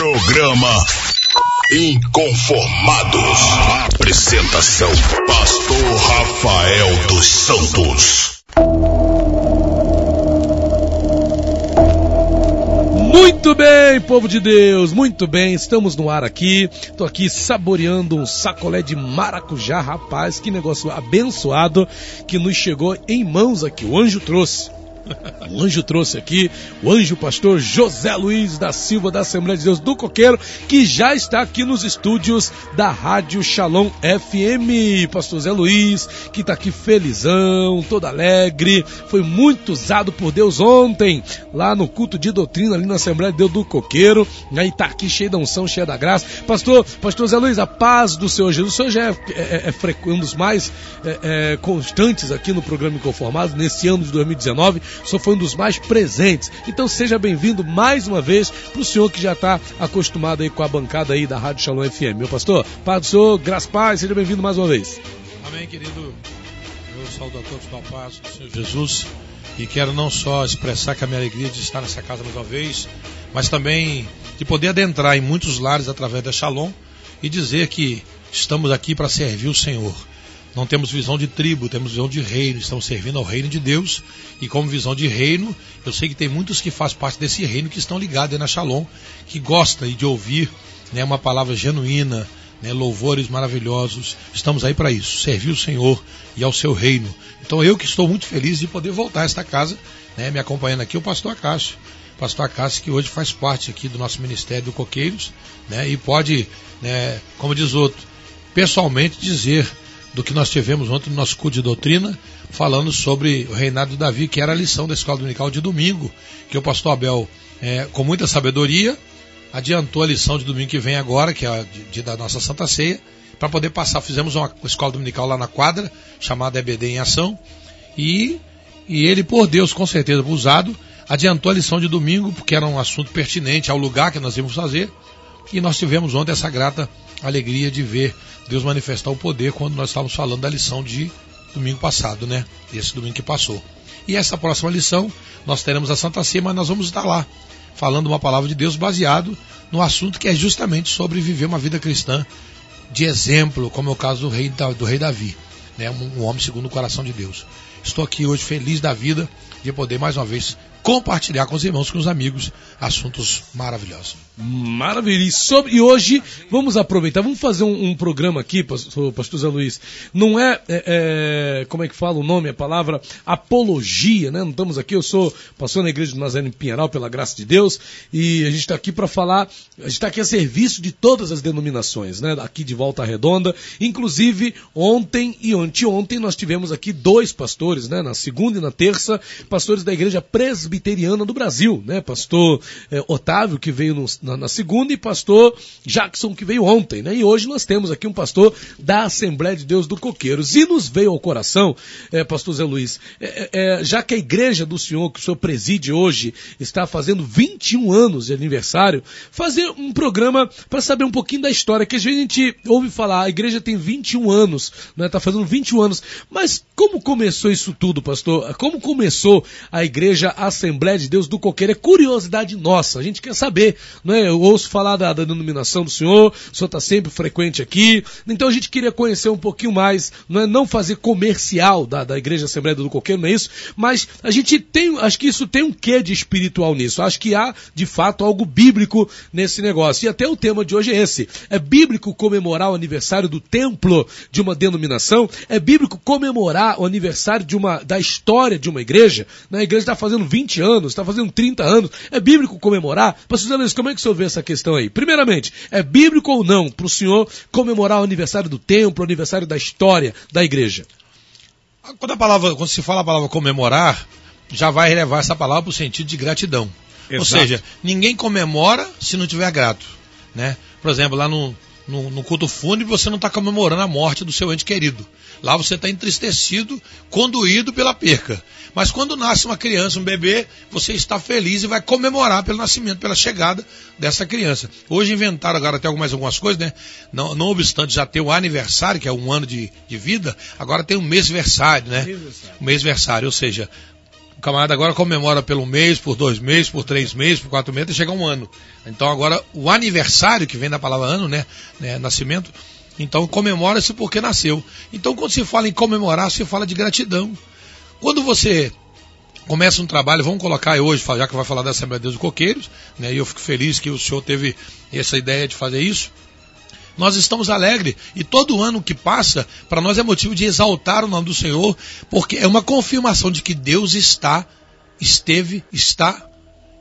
Programa Inconformados. Apresentação: Pastor Rafael dos Santos. Muito bem, povo de Deus, muito bem, estamos no ar aqui. Tô aqui saboreando um sacolé de maracujá, rapaz, que negócio abençoado que nos chegou em mãos aqui. O anjo trouxe. O anjo trouxe aqui o anjo pastor José Luiz da Silva da Assembleia de Deus do Coqueiro, que já está aqui nos estúdios da Rádio Shalom FM. Pastor Zé Luiz, que está aqui felizão, todo alegre, foi muito usado por Deus ontem, lá no culto de doutrina, ali na Assembleia de Deus do Coqueiro. Aí está aqui cheio da unção, cheio da graça. Pastor, pastor Zé Luiz, a paz do Senhor Jesus. O senhor já é, é, é um dos mais é, é, constantes aqui no programa Inconformado, nesse ano de 2019 senhor foi um dos mais presentes. Então seja bem-vindo mais uma vez para o senhor que já está acostumado aí com a bancada aí da Rádio Shalom FM. Meu pastor, do senhor, graças paz, seja bem-vindo mais uma vez. Amém, querido. Eu saúdo a todos com a paz do Senhor Jesus e quero não só expressar que a minha alegria de estar nessa casa mais uma vez, mas também de poder adentrar em muitos lares através da Shalom e dizer que estamos aqui para servir o Senhor. Não temos visão de tribo, temos visão de reino, estamos servindo ao reino de Deus. E como visão de reino, eu sei que tem muitos que fazem parte desse reino que estão ligados na Shalom, que gostam de ouvir né, uma palavra genuína, né, louvores maravilhosos. Estamos aí para isso, servir o Senhor e ao seu reino. Então eu que estou muito feliz de poder voltar a esta casa, né, me acompanhando aqui o pastor Acácio. Pastor Acácio que hoje faz parte aqui do nosso ministério do Coqueiros, né, e pode, né, como diz outro, pessoalmente dizer do que nós tivemos ontem no nosso curso de doutrina, falando sobre o reinado de Davi, que era a lição da escola dominical de domingo, que o pastor Abel, é, com muita sabedoria, adiantou a lição de domingo que vem agora, que é a de, de da nossa Santa Ceia, para poder passar. Fizemos uma escola dominical lá na quadra, chamada EBD em Ação, e, e ele, por Deus, com certeza usado, adiantou a lição de domingo, porque era um assunto pertinente ao lugar que nós íamos fazer, e nós tivemos ontem essa grata alegria de ver Deus manifestar o poder quando nós estávamos falando da lição de domingo passado, né? Esse domingo que passou. E essa próxima lição, nós teremos a Santa Ceia, mas nós vamos estar lá falando uma palavra de Deus baseado no assunto que é justamente sobre viver uma vida cristã de exemplo, como é o caso do rei, do rei Davi, né? um, homem segundo o coração de Deus. Estou aqui hoje feliz da vida de poder mais uma vez compartilhar com os irmãos, com os amigos, assuntos maravilhosos. Maravilha. E, sobre, e hoje vamos aproveitar, vamos fazer um, um programa aqui, pastor, pastor Zé Luiz. Não é, é, é, como é que fala o nome, a palavra apologia, né? Não estamos aqui, eu sou pastor na igreja do Nazareno em Pinheiral, pela graça de Deus, e a gente está aqui para falar, a gente está aqui a serviço de todas as denominações, né? Aqui de Volta Redonda. Inclusive, ontem e anteontem nós tivemos aqui dois pastores, né? Na segunda e na terça, pastores da igreja presbiteriana do Brasil, né? Pastor é, Otávio, que veio no, na, na, segunda, e pastor Jackson, que veio ontem, né? E hoje nós temos aqui um pastor da Assembleia de Deus do Coqueiros. E nos veio ao coração, é, pastor Zé Luiz, é, é, já que a igreja do senhor, que o senhor preside hoje, está fazendo 21 anos de aniversário, fazer um programa para saber um pouquinho da história, que às vezes a gente ouve falar, a igreja tem 21 anos, né? Está fazendo 21 anos. Mas como começou isso tudo, pastor? Como começou a igreja Assembleia de Deus do Coqueiro? É curiosidade nossa, a gente quer saber, não é? Eu ouço falar da, da denominação do senhor, o senhor está sempre frequente aqui. Então a gente queria conhecer um pouquinho mais, não é não fazer comercial da, da Igreja Assembleia do Coqueiro, não é isso? Mas a gente tem, acho que isso tem um quê de espiritual nisso. Acho que há, de fato, algo bíblico nesse negócio. E até o tema de hoje é esse. É bíblico comemorar o aniversário do templo de uma denominação? É bíblico comemorar o aniversário de uma, da história de uma igreja? A igreja está fazendo 20 anos, está fazendo 30 anos. É bíblico comemorar? Pastor Luiz, como é que o senhor vê essa questão aí? Primeiramente, é bíblico ou não para o senhor comemorar o aniversário do templo, o aniversário da história da igreja? Quando, a palavra, quando se fala a palavra comemorar, já vai levar essa palavra para o sentido de gratidão. Exato. Ou seja, ninguém comemora se não tiver grato. Né? Por exemplo, lá no, no, no culto fúnebre, você não está comemorando a morte do seu ente querido. Lá você está entristecido, conduído pela perca. Mas quando nasce uma criança, um bebê, você está feliz e vai comemorar pelo nascimento, pela chegada dessa criança. Hoje inventaram agora até mais algumas coisas, né? Não, não obstante já ter o aniversário, que é um ano de, de vida, agora tem o mêsversário, né? O mêsversário, ou seja, O camarada agora comemora pelo mês, por dois meses, por três meses, por quatro meses, e chega um ano. Então agora o aniversário, que vem da palavra ano, né? né nascimento, então comemora-se porque nasceu. Então quando se fala em comemorar, se fala de gratidão. Quando você começa um trabalho, vamos colocar hoje, já que vai falar da Assembleia de Deus de Coqueiros, né, e eu fico feliz que o senhor teve essa ideia de fazer isso. Nós estamos alegres e todo ano que passa, para nós é motivo de exaltar o nome do Senhor, porque é uma confirmação de que Deus está, esteve, está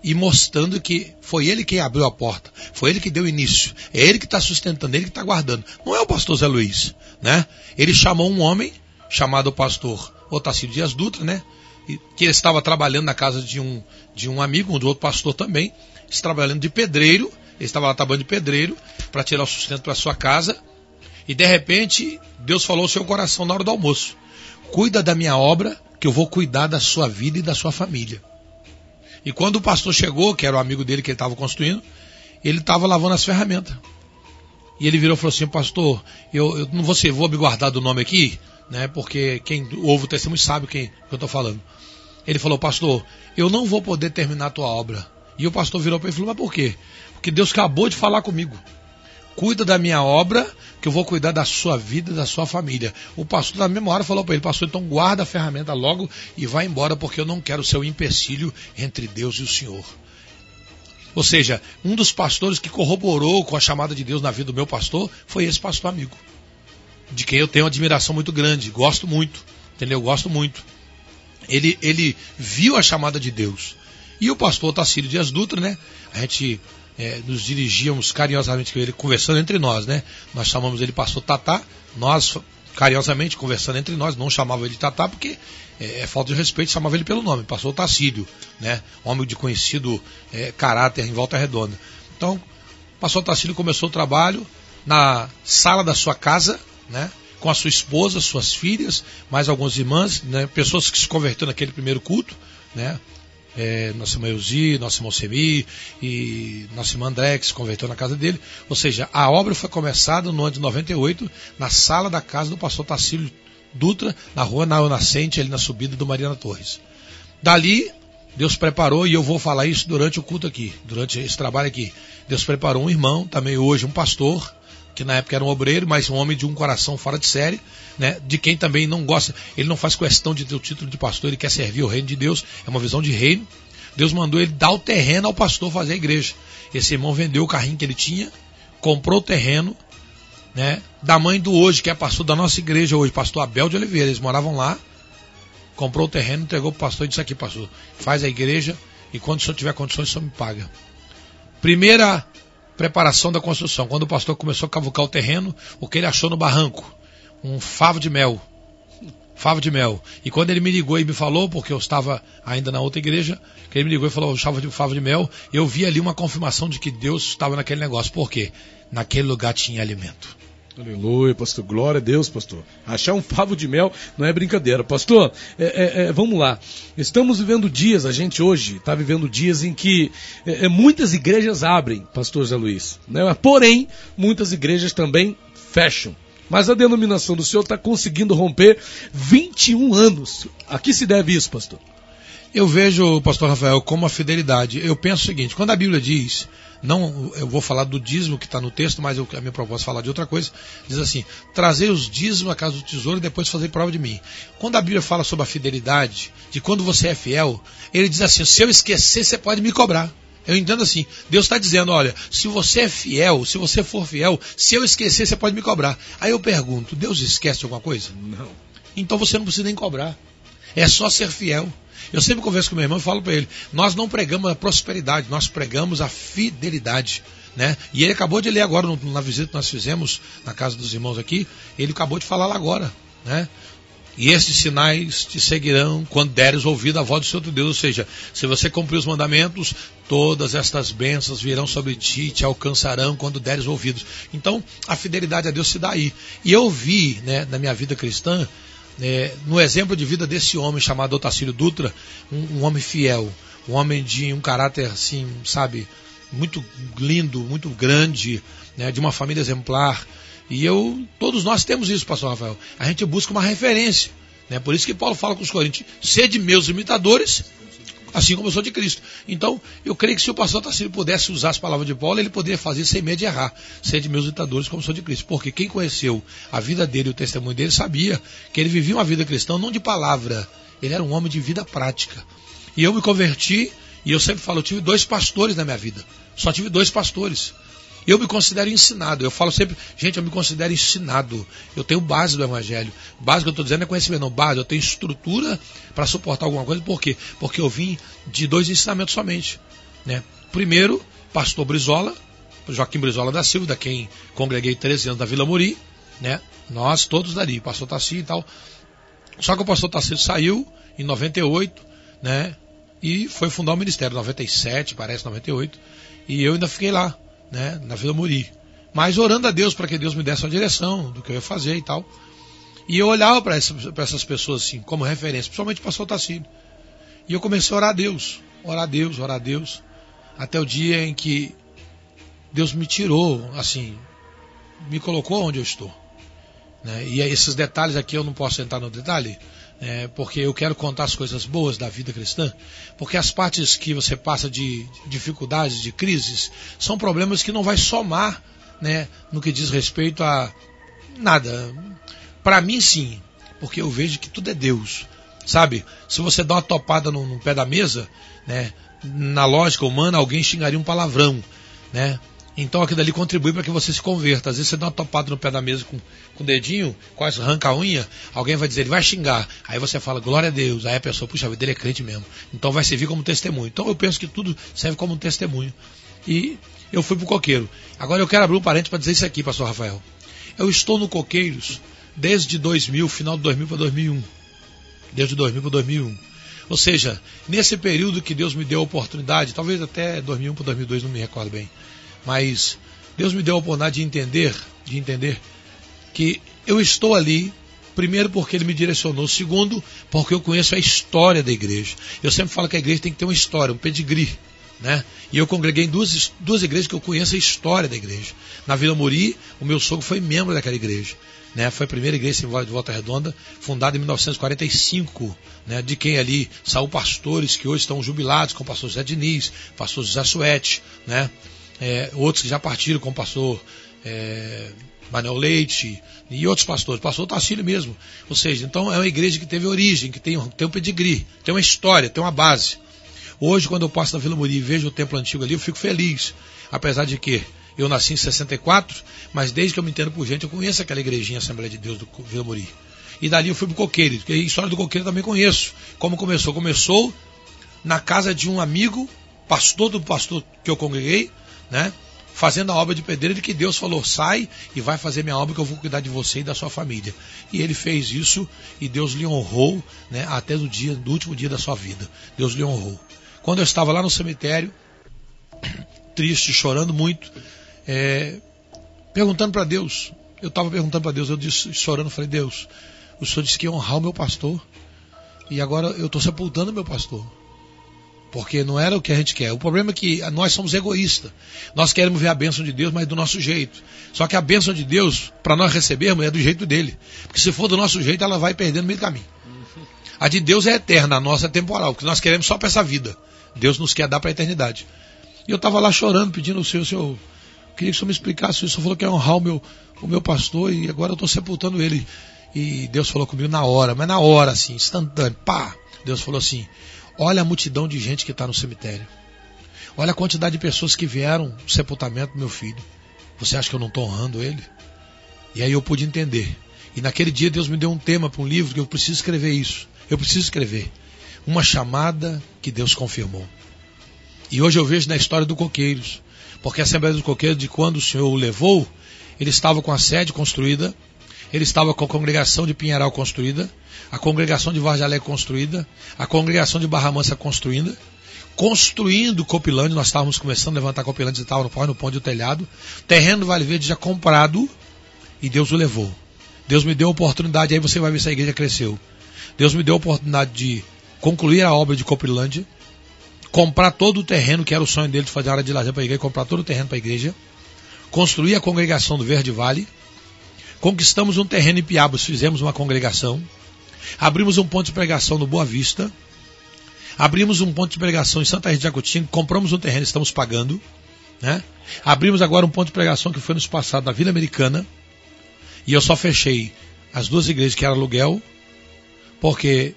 e mostrando que foi Ele quem abriu a porta, foi Ele que deu início, é Ele que está sustentando, é Ele que está guardando. Não é o pastor Zé Luiz, né? Ele chamou um homem chamado pastor Otacílio Dias Dutra, né? que estava trabalhando na casa de um, de um amigo, um do outro pastor também, trabalhando de pedreiro, ele estava lá trabalhando de pedreiro para tirar o sustento para sua casa, e de repente Deus falou ao seu coração na hora do almoço: Cuida da minha obra, que eu vou cuidar da sua vida e da sua família. E quando o pastor chegou, que era o amigo dele que ele estava construindo, ele estava lavando as ferramentas. E ele virou e falou assim: Pastor, eu, eu não vou, ser, vou guardar do nome aqui, né? Porque quem ouve o testemunho sabe quem que eu estou falando. Ele falou, pastor, eu não vou poder terminar a tua obra. E o pastor virou para ele e falou, mas por quê? Porque Deus acabou de falar comigo. Cuida da minha obra, que eu vou cuidar da sua vida e da sua família. O pastor, na mesma hora, falou para ele, pastor, então guarda a ferramenta logo e vai embora, porque eu não quero ser o um empecilho entre Deus e o Senhor. Ou seja, um dos pastores que corroborou com a chamada de Deus na vida do meu pastor foi esse pastor amigo. De quem eu tenho uma admiração muito grande, gosto muito, entendeu? Gosto muito. Ele, ele viu a chamada de Deus. E o pastor Tacílio Dias Dutra, né? A gente é, nos dirigíamos carinhosamente com ele, conversando entre nós, né? Nós chamamos ele pastor Tatá, nós carinhosamente conversando entre nós, não chamava ele de Tatá porque é, é falta de respeito, chamava ele pelo nome, pastor Tacílio, né? Homem de conhecido é, caráter em Volta Redonda. Então, pastor Tacílio começou o trabalho na sala da sua casa, né? com a sua esposa, suas filhas, mais algumas irmãs, né, pessoas que se converteram naquele primeiro culto, né? É, nossa irmã Elzi, nossa irmã Semi e nossa irmã André, que se converteu na casa dele. Ou seja, a obra foi começada no ano de 98, na sala da casa do pastor Tacílio Dutra, na rua Nau Nascente, ali na subida do Mariana Torres. Dali, Deus preparou, e eu vou falar isso durante o culto aqui, durante esse trabalho aqui. Deus preparou um irmão, também hoje um pastor, que na época era um obreiro, mas um homem de um coração fora de série, né? De quem também não gosta, ele não faz questão de ter o título de pastor, ele quer servir o reino de Deus, é uma visão de reino. Deus mandou ele dar o terreno ao pastor fazer a igreja. Esse irmão vendeu o carrinho que ele tinha, comprou o terreno, né? Da mãe do hoje, que é pastor da nossa igreja hoje, pastor Abel de Oliveira, eles moravam lá, comprou o terreno, entregou para o pastor e disse aqui, pastor, faz a igreja e quando o senhor tiver condições, o senhor me paga. Primeira preparação da construção. Quando o pastor começou a cavucar o terreno, o que ele achou no barranco? Um favo de mel. Favo de mel. E quando ele me ligou e me falou, porque eu estava ainda na outra igreja, que ele me ligou e falou, chave de favo de mel, eu vi ali uma confirmação de que Deus estava naquele negócio. Por quê? Naquele lugar tinha alimento. Aleluia, pastor. Glória a Deus, pastor. Achar um favo de mel não é brincadeira. Pastor, é, é, é, vamos lá. Estamos vivendo dias, a gente hoje está vivendo dias em que é, é, muitas igrejas abrem, pastor Zé Luiz. Né? Porém, muitas igrejas também fecham. Mas a denominação do senhor está conseguindo romper 21 anos. A que se deve isso, pastor? Eu vejo, pastor Rafael, como a fidelidade. Eu penso o seguinte: quando a Bíblia diz não, eu vou falar do dízimo que está no texto, mas eu, a minha proposta é falar de outra coisa. Diz assim: trazer os dízimos à casa do tesouro e depois fazer prova de mim. Quando a Bíblia fala sobre a fidelidade, de quando você é fiel, ele diz assim: se eu esquecer, você pode me cobrar. Eu entendo assim. Deus está dizendo: olha, se você é fiel, se você for fiel, se eu esquecer, você pode me cobrar. Aí eu pergunto: Deus esquece alguma coisa? Não. Então você não precisa nem cobrar. É só ser fiel. Eu sempre converso com meu irmão e falo para ele: nós não pregamos a prosperidade, nós pregamos a fidelidade. Né? E ele acabou de ler agora na visita que nós fizemos na casa dos irmãos aqui, ele acabou de falar lá agora, né? E esses sinais te seguirão quando deres ouvido a voz do seu Deus. Ou seja, se você cumprir os mandamentos, todas estas bênçãos virão sobre ti e te alcançarão quando deres ouvidos. Então, a fidelidade a Deus se dá aí. E eu vi, né, na minha vida cristã, é, no exemplo de vida desse homem chamado Otacílio Dutra, um, um, homem fiel, um homem de um caráter assim, sabe, muito lindo, muito grande, né, de uma família exemplar. E eu, todos nós temos isso, pastor Rafael. A gente busca uma referência. Né? Por isso que Paulo fala com os coríntios: sede meus imitadores, assim como eu sou de Cristo. Então, eu creio que se o pastor Tarcísio pudesse usar as palavras de Paulo, ele poderia fazer sem medo de errar. Sede meus imitadores, como sou de Cristo. Porque quem conheceu a vida dele e o testemunho dele sabia que ele vivia uma vida cristã não de palavra, ele era um homem de vida prática. E eu me converti, e eu sempre falo, eu tive dois pastores na minha vida. Só tive dois pastores. Eu me considero ensinado. Eu falo sempre, gente, eu me considero ensinado. Eu tenho base do Evangelho. Base que eu estou dizendo é conhecimento, não. Base, eu tenho estrutura para suportar alguma coisa. Por quê? Porque eu vim de dois ensinamentos somente. Né? Primeiro, pastor Brizola, Joaquim Brizola da Silva, da quem congreguei 13 anos da Vila Muri. Né? Nós todos dali, pastor Tassi e tal. Só que o pastor Tassi saiu em 98, né? E foi fundar o ministério, 97, parece, 98. E eu ainda fiquei lá né, na Vila Muri. Mas orando a Deus para que Deus me desse uma direção do que eu ia fazer e tal. E eu olhava para essas, essas, pessoas assim, como referência, principalmente para o pastor Tassino. E eu comecei a orar a Deus, orar a Deus, orar a Deus, até o dia em que Deus me tirou, assim, me colocou onde eu estou. Né? E esses detalhes aqui eu não posso entrar no detalhe, é, porque eu quero contar as coisas boas da vida cristã, porque as partes que você passa de dificuldades, de crises, são problemas que não vai somar né, no que diz respeito a nada. Para mim, sim, porque eu vejo que tudo é Deus. Sabe? Se você dá uma topada no, no pé da mesa, né, na lógica humana, alguém xingaria um palavrão. Né? Então aquilo ali contribui para que você se converta. Às vezes você dá uma topada no pé da mesa com, com o dedinho, quase arranca a unha, alguém vai dizer, ele vai xingar. Aí você fala, glória a Deus. Aí a pessoa, puxa, vida dele é crente mesmo. Então vai servir como testemunho. Então eu penso que tudo serve como um testemunho. E eu fui pro coqueiro. Agora eu quero abrir um parênteses para dizer isso aqui, pastor Rafael. Eu estou no Coqueiros desde 2000, final de 2000 para 2001. Desde 2000 para 2001. Ou seja, nesse período que Deus me deu a oportunidade, talvez até 2001 para 2002, não me recordo bem mas Deus me deu a oportunidade de entender, de entender que eu estou ali, primeiro porque ele me direcionou, segundo porque eu conheço a história da igreja. Eu sempre falo que a igreja tem que ter uma história, um pedigree. Né? E eu congreguei em duas, duas igrejas que eu conheço a história da igreja. Na Vila Muri, o meu sogro foi membro daquela igreja. Né? Foi a primeira igreja de Volta Redonda, fundada em 1945, né? de quem ali saiu pastores que hoje estão jubilados, como o pastor José Diniz, pastor José Suete, né? É, outros que já partiram, como o pastor é, Manuel Leite e outros pastores, pastor Tarcílio mesmo. Ou seja, então é uma igreja que teve origem, que tem, tem um pedigree, tem uma história, tem uma base. Hoje, quando eu passo na Vila Muri e vejo o templo antigo ali, eu fico feliz. Apesar de que eu nasci em 64, mas desde que eu me entendo por gente, eu conheço aquela igrejinha Assembleia de Deus do Vila Muri. E dali eu fui pro Coqueiro, porque a história do Coqueiro eu também conheço. Como começou? Começou na casa de um amigo, pastor do pastor que eu congreguei, né? Fazendo a obra de pedreiro que Deus falou: sai e vai fazer minha obra que eu vou cuidar de você e da sua família. E ele fez isso e Deus lhe honrou, né? Até do dia, do último dia da sua vida. Deus lhe honrou. Quando eu estava lá no cemitério, triste, chorando muito, é, perguntando para Deus, eu estava perguntando para Deus, eu disse, chorando, falei: Deus, o Senhor disse que ia honrar o meu pastor. E agora eu estou sepultando o meu pastor. Porque não era o que a gente quer. O problema é que nós somos egoístas. Nós queremos ver a bênção de Deus, mas do nosso jeito. Só que a bênção de Deus, para nós recebermos, é do jeito dele. Porque se for do nosso jeito, ela vai perdendo meio caminho. A de Deus é eterna, a nossa é temporal. Porque nós queremos só para essa vida. Deus nos quer dar para a eternidade. E eu estava lá chorando, pedindo ao Senhor, Senhor, queria que o Senhor me explicasse. O Senhor falou que ia honrar o meu, o meu pastor e agora eu estou sepultando ele. E Deus falou comigo na hora, mas na hora, assim, instantâneo, pá. Deus falou assim: Olha a multidão de gente que está no cemitério. Olha a quantidade de pessoas que vieram no sepultamento do meu filho. Você acha que eu não estou honrando ele? E aí eu pude entender. E naquele dia Deus me deu um tema para um livro que eu preciso escrever isso. Eu preciso escrever. Uma chamada que Deus confirmou. E hoje eu vejo na história do Coqueiros. Porque a Assembleia dos Coqueiros, de quando o Senhor o levou, ele estava com a sede construída, ele estava com a congregação de Pinheiral construída, a congregação de Varjalé construída, a congregação de Barra Mansa construída, construindo Copilândia, nós estávamos começando a levantar Copilândia e tal, no no pão do telhado, terreno Vale Verde já comprado, e Deus o levou. Deus me deu a oportunidade, aí você vai ver se a igreja cresceu. Deus me deu a oportunidade de concluir a obra de Copilândia, comprar todo o terreno, que era o sonho dele de fazer a área de lazer para a igreja, comprar todo o terreno para a igreja, construir a congregação do Verde Vale, conquistamos um terreno em Piabos, fizemos uma congregação, Abrimos um ponto de pregação no Boa Vista. Abrimos um ponto de pregação em Santa Rita de Jacutinga, compramos um terreno, estamos pagando. Né? Abrimos agora um ponto de pregação que foi nos passado na Vila Americana. E eu só fechei as duas igrejas que era aluguel, porque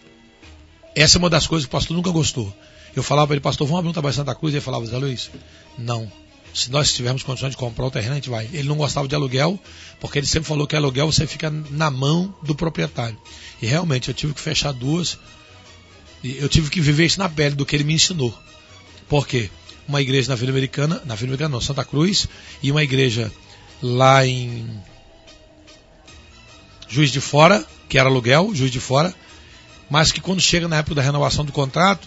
essa é uma das coisas que o pastor nunca gostou. Eu falava para ele, pastor, vamos abrir um trabalho em Santa Cruz? E ele falava, Zé Luiz, não. Se nós tivermos condições de comprar o terreno, a gente vai. Ele não gostava de aluguel, porque ele sempre falou que aluguel você fica na mão do proprietário. E realmente eu tive que fechar duas. Eu tive que viver isso na pele do que ele me ensinou. Por quê? Uma igreja na Vila Americana, na Vila Americana não, Santa Cruz, e uma igreja lá em Juiz de Fora, que era aluguel, Juiz de Fora, mas que quando chega na época da renovação do contrato,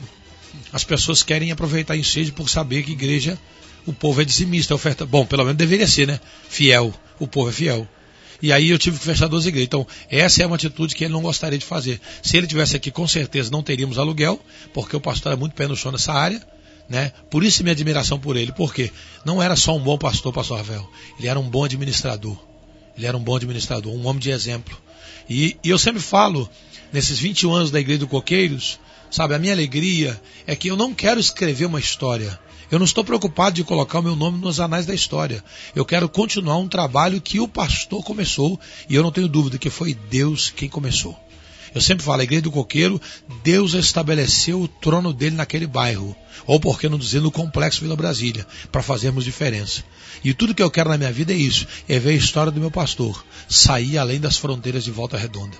as pessoas querem aproveitar ensejo por saber que igreja o povo é dizimista, é oferta. Bom, pelo menos deveria ser, né? Fiel. O povo é fiel. E aí eu tive que fechar duas igrejas. Então, essa é uma atitude que ele não gostaria de fazer. Se ele tivesse aqui, com certeza não teríamos aluguel, porque o pastor é muito pé no chão nessa área. Né? Por isso minha admiração por ele. Porque não era só um bom pastor, pastor Ravel. Ele era um bom administrador. Ele era um bom administrador, um homem de exemplo. E, e eu sempre falo, nesses 21 anos da Igreja do Coqueiros, sabe, a minha alegria é que eu não quero escrever uma história. Eu não estou preocupado de colocar o meu nome nos anais da história. Eu quero continuar um trabalho que o pastor começou e eu não tenho dúvida que foi Deus quem começou. Eu sempre falo, a igreja do coqueiro, Deus estabeleceu o trono dele naquele bairro. Ou por que não dizer no complexo Vila Brasília, para fazermos diferença. E tudo que eu quero na minha vida é isso, é ver a história do meu pastor, sair além das fronteiras de volta redonda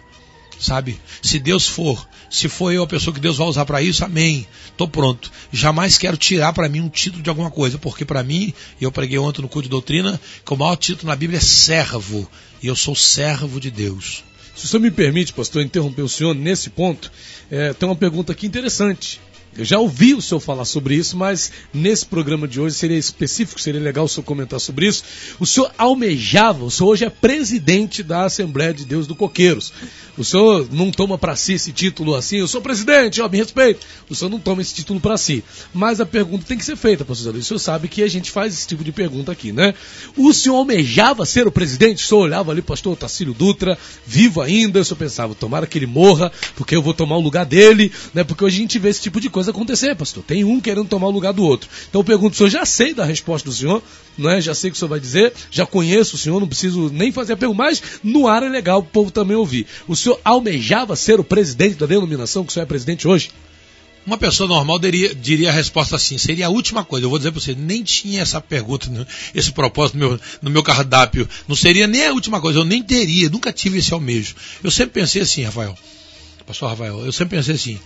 sabe? Se Deus for, se for eu a pessoa que Deus vai usar para isso, amém. Tô pronto. Jamais quero tirar para mim um título de alguma coisa, porque para mim, eu preguei ontem no culto de doutrina, que o maior título na Bíblia é servo, e eu sou servo de Deus. Se o senhor me permite, pastor, interromper o senhor nesse ponto, é, tem uma pergunta aqui interessante. Eu já ouvi o senhor falar sobre isso, mas nesse programa de hoje seria específico, seria legal o senhor comentar sobre isso. O senhor almejava, o senhor hoje é presidente da Assembleia de Deus do Coqueiros. O senhor não toma para si esse título assim, eu sou presidente, ó, me respeito. O senhor não toma esse título para si. Mas a pergunta tem que ser feita, pastor Zé O senhor sabe que a gente faz esse tipo de pergunta aqui, né? O senhor almejava ser o presidente? O senhor olhava ali, pastor Tacílio Dutra, vivo ainda, o senhor pensava, tomara que ele morra, porque eu vou tomar o lugar dele, né? Porque hoje a gente vê esse tipo de coisa coisa acontecer, pastor. Tem um querendo tomar o lugar do outro. Então eu pergunto, senhor já sei da resposta do senhor, não é? Já sei o que o senhor vai dizer, já conheço o senhor, não preciso nem fazer a pergunta, mas no ar é legal o povo também ouvir. O senhor almejava ser o presidente da denominação que o senhor é presidente hoje? Uma pessoa normal diria, diria, a resposta assim, seria a última coisa. Eu vou dizer para você, nem tinha essa pergunta, esse propósito no meu, no meu cardápio. Não seria nem a última coisa, eu nem teria, nunca tive esse almejo. Eu sempre pensei assim, Rafael, pastor Rafael, eu sempre pensei assim,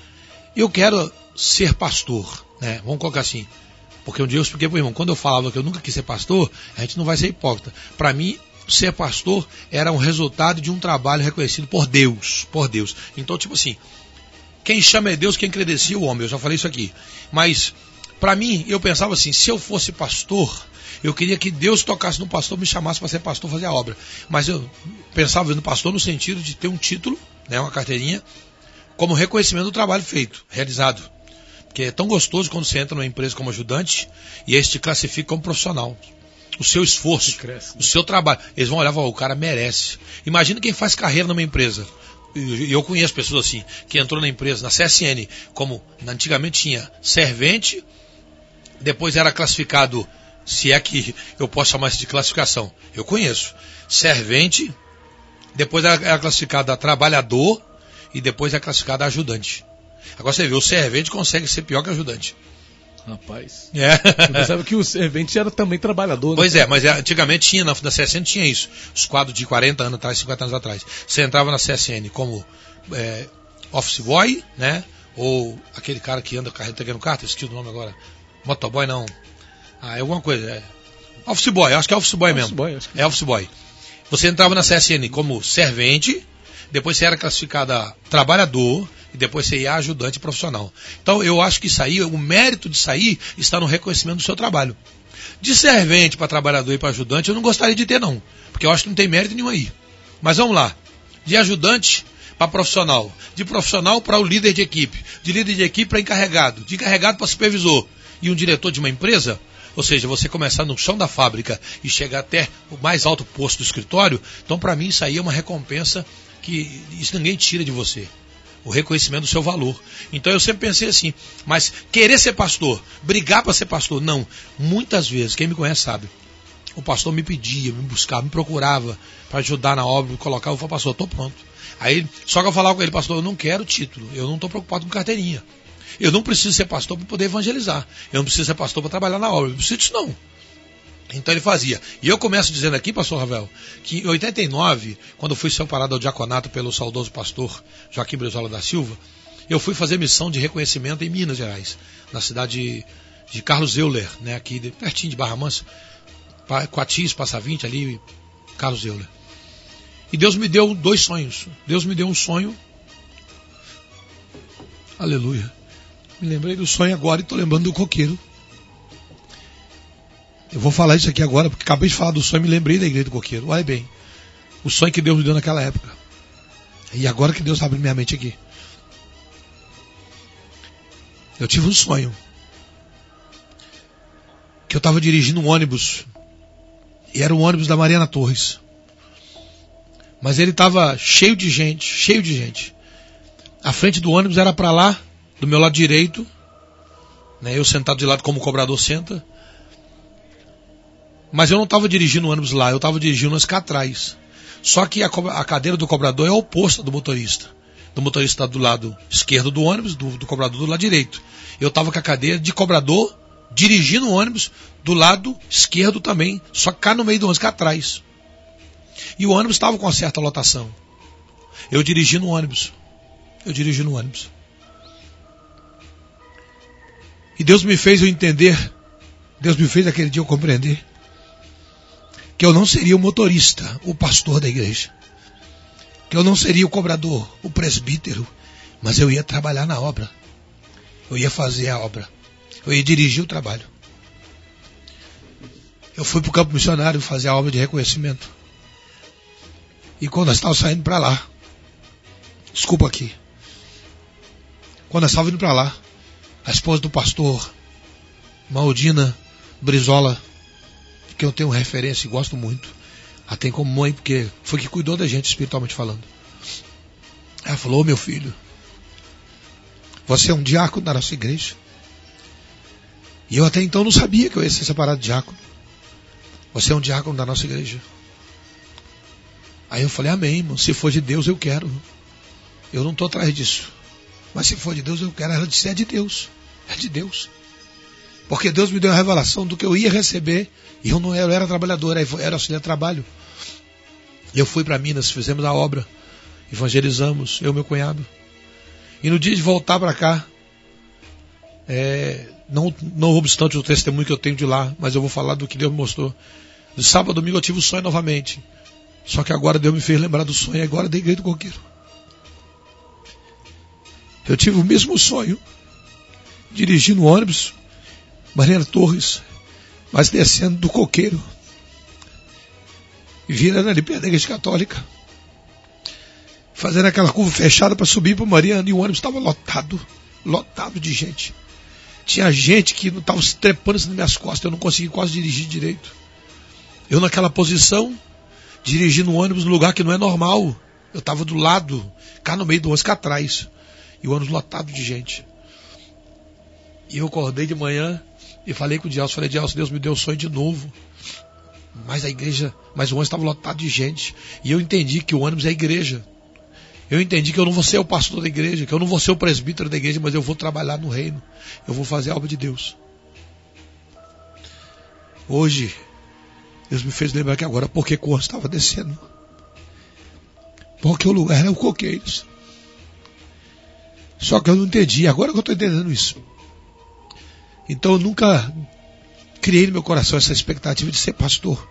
eu quero ser pastor, né? Vamos colocar assim. Porque um dia eu expliquei para o irmão, quando eu falava que eu nunca quis ser pastor, a gente não vai ser hipócrita. Para mim, ser pastor era um resultado de um trabalho reconhecido por Deus, por Deus. Então, tipo assim, quem chama é Deus, quem credencia o homem. Eu já falei isso aqui. Mas, para mim, eu pensava assim, se eu fosse pastor, eu queria que Deus tocasse no pastor, me chamasse para ser pastor, fazer a obra. Mas eu pensava no pastor no sentido de ter um título, né, uma carteirinha, como reconhecimento do trabalho feito, realizado. Porque é tão gostoso quando você entra numa empresa como ajudante e eles te classificam como profissional. O seu esforço, cresce, né? o seu trabalho. Eles vão olhar e falar, o cara merece. Imagina quem faz carreira numa empresa. E eu conheço pessoas assim, que entrou na empresa, na CSN, como antigamente tinha servente, depois era classificado, se é que eu posso chamar isso de classificação. Eu conheço. Servente, depois era classificado a trabalhador, e depois é classificado a ajudante. Agora você vê, o servente consegue ser pior que ajudante. Rapaz. É. Você sabe que o servente era também trabalhador. Né? Pois é, mas antigamente tinha, na, na CSN tinha isso. Os quadros de 40 anos atrás, 50 anos atrás. Você entrava na CSN como é, office boy, né? Ou aquele cara que anda carregando carta, esqueci o nome agora. Motoboy não. Ah, é alguma coisa. É. Office boy, acho que é office boy office mesmo. Boy, é office boy. Você entrava na CSN como servente, depois você era classificado a trabalhador, e depois você ia ajudante profissional. Então eu acho que aí, o mérito de sair está no reconhecimento do seu trabalho. De servente para trabalhador e para ajudante, eu não gostaria de ter, não. Porque eu acho que não tem mérito nenhum aí. Mas vamos lá. De ajudante para profissional. De profissional para o líder de equipe. De líder de equipe para encarregado. De encarregado para supervisor. E um diretor de uma empresa, ou seja, você começar no chão da fábrica e chegar até o mais alto posto do escritório, então para mim isso aí é uma recompensa que isso ninguém tira de você. o reconhecimento do seu valor. Então eu sempre pensei assim, mas querer ser pastor, brigar para ser pastor, não. Muitas vezes, quem me conhece sabe, o pastor me pedia, me buscava, me procurava para ajudar na obra, me colocava, eu falei, pastor, estou pronto. Aí, só que eu falava com ele, pastor, eu não quero título, eu não estou preocupado com carteirinha. Eu não preciso ser pastor para poder evangelizar. Eu não preciso ser pastor para trabalhar na obra. Eu não preciso disso, não. Então ele fazia. E eu começo dizendo aqui, pastor Ravel, que em 89, quando fui separado ao diaconato pelo saudoso pastor Joaquim Brizola da Silva, eu fui fazer missão de reconhecimento em Minas Gerais, na cidade de Carlos Euler, né, aqui de, pertinho de Barra Mansa, Coatis, Passa 20 ali, Carlos Euler. E Deus me deu dois sonhos. Deus me deu um sonho. Aleluia. Me lembrei do sonho agora e estou lembrando do coqueiro. Eu vou falar isso aqui agora, porque acabei de falar do sonho e me lembrei da igreja do coqueiro. Olha bem. O sonho que Deus me deu naquela época. E agora que Deus abre minha mente aqui. Eu tive um sonho. Que eu estava dirigindo um ônibus. E era o ônibus da Mariana Torres. Mas ele estava cheio de gente, cheio de gente. A frente do ônibus era para lá, do meu lado direito. Né, eu sentado de lado como o cobrador senta. Mas eu não estava dirigindo o ônibus lá, eu estava dirigindo cá atrás. Só que a, a, cadeira do cobrador é oposta do motorista. Do motorista do lado esquerdo do ônibus, do, do cobrador do lado direito. Eu estava com a cadeira de cobrador dirigindo o ônibus do lado esquerdo também, só cá no meio do ônibus, cá atrás. E o ônibus estava com uma certa lotação. Eu dirigindo o ônibus. Eu dirigindo o ônibus. E Deus me fez eu entender, Deus me fez aquele dia eu compreender que eu não seria o motorista, o pastor da igreja, que eu não seria o cobrador, o presbítero, mas eu ia trabalhar na obra, eu ia fazer a obra, eu ia dirigir o trabalho. Eu fui para o campo missionário fazer a obra de reconhecimento. E quando nós estávamos saindo para lá, desculpa aqui, quando nós estávamos indo para lá, a esposa do pastor, Maldina Brizola, que eu tenho referência e gosto muito. A tem como mãe, porque foi que cuidou da gente espiritualmente falando. Ela falou, oh, meu filho, você é um diácono da nossa igreja. E eu até então não sabia que eu ia ser separado de diácono. Você é um diácono da nossa igreja. Aí eu falei, amém, irmão. Se for de Deus, eu quero. Eu não estou atrás disso. Mas se for de Deus, eu quero. Ela disse, é de Deus. É de Deus. Porque Deus me deu a revelação do que eu ia receber e eu não era, eu era trabalhador, era auxiliar de trabalho. Eu fui para Minas, fizemos a obra, evangelizamos, eu e meu cunhado. E no dia de voltar para cá, é, não, não obstante o testemunho que eu tenho de lá, mas eu vou falar do que Deus me mostrou. De sábado domingo eu tive o sonho novamente. Só que agora Deus me fez lembrar do sonho agora da igreja do coqueiro. Eu tive o mesmo sonho, dirigindo o ônibus, Mariana Torres, mas descendo do coqueiro, virando ali perto da igreja católica, fazendo aquela curva fechada para subir para Mariana, e o ônibus estava lotado, lotado de gente. Tinha gente que não estava trepando nas minhas costas, eu não conseguia quase dirigir direito. Eu naquela posição, dirigindo o ônibus no lugar que não é normal. Eu estava do lado, cá no meio do ônibus, cá atrás. E o ônibus lotado de gente. E eu acordei de manhã, e falei com o Dielso, falei, Dielso, Deus me deu sonho de novo. Mas a igreja, mas o ônibus estava lotado de gente. E eu entendi que o ônibus é a igreja. Eu entendi que eu não vou ser o pastor da igreja, que eu não vou ser o presbítero da igreja, mas eu vou trabalhar no reino. Eu vou fazer a obra de Deus. Hoje, Deus me fez lembrar que agora, porque o ônibus estava descendo. Porque o lugar era o Coqueiros. Só que eu não entendi. Agora que eu estou entendendo isso. Então eu nunca criei no meu coração essa expectativa de ser pastor,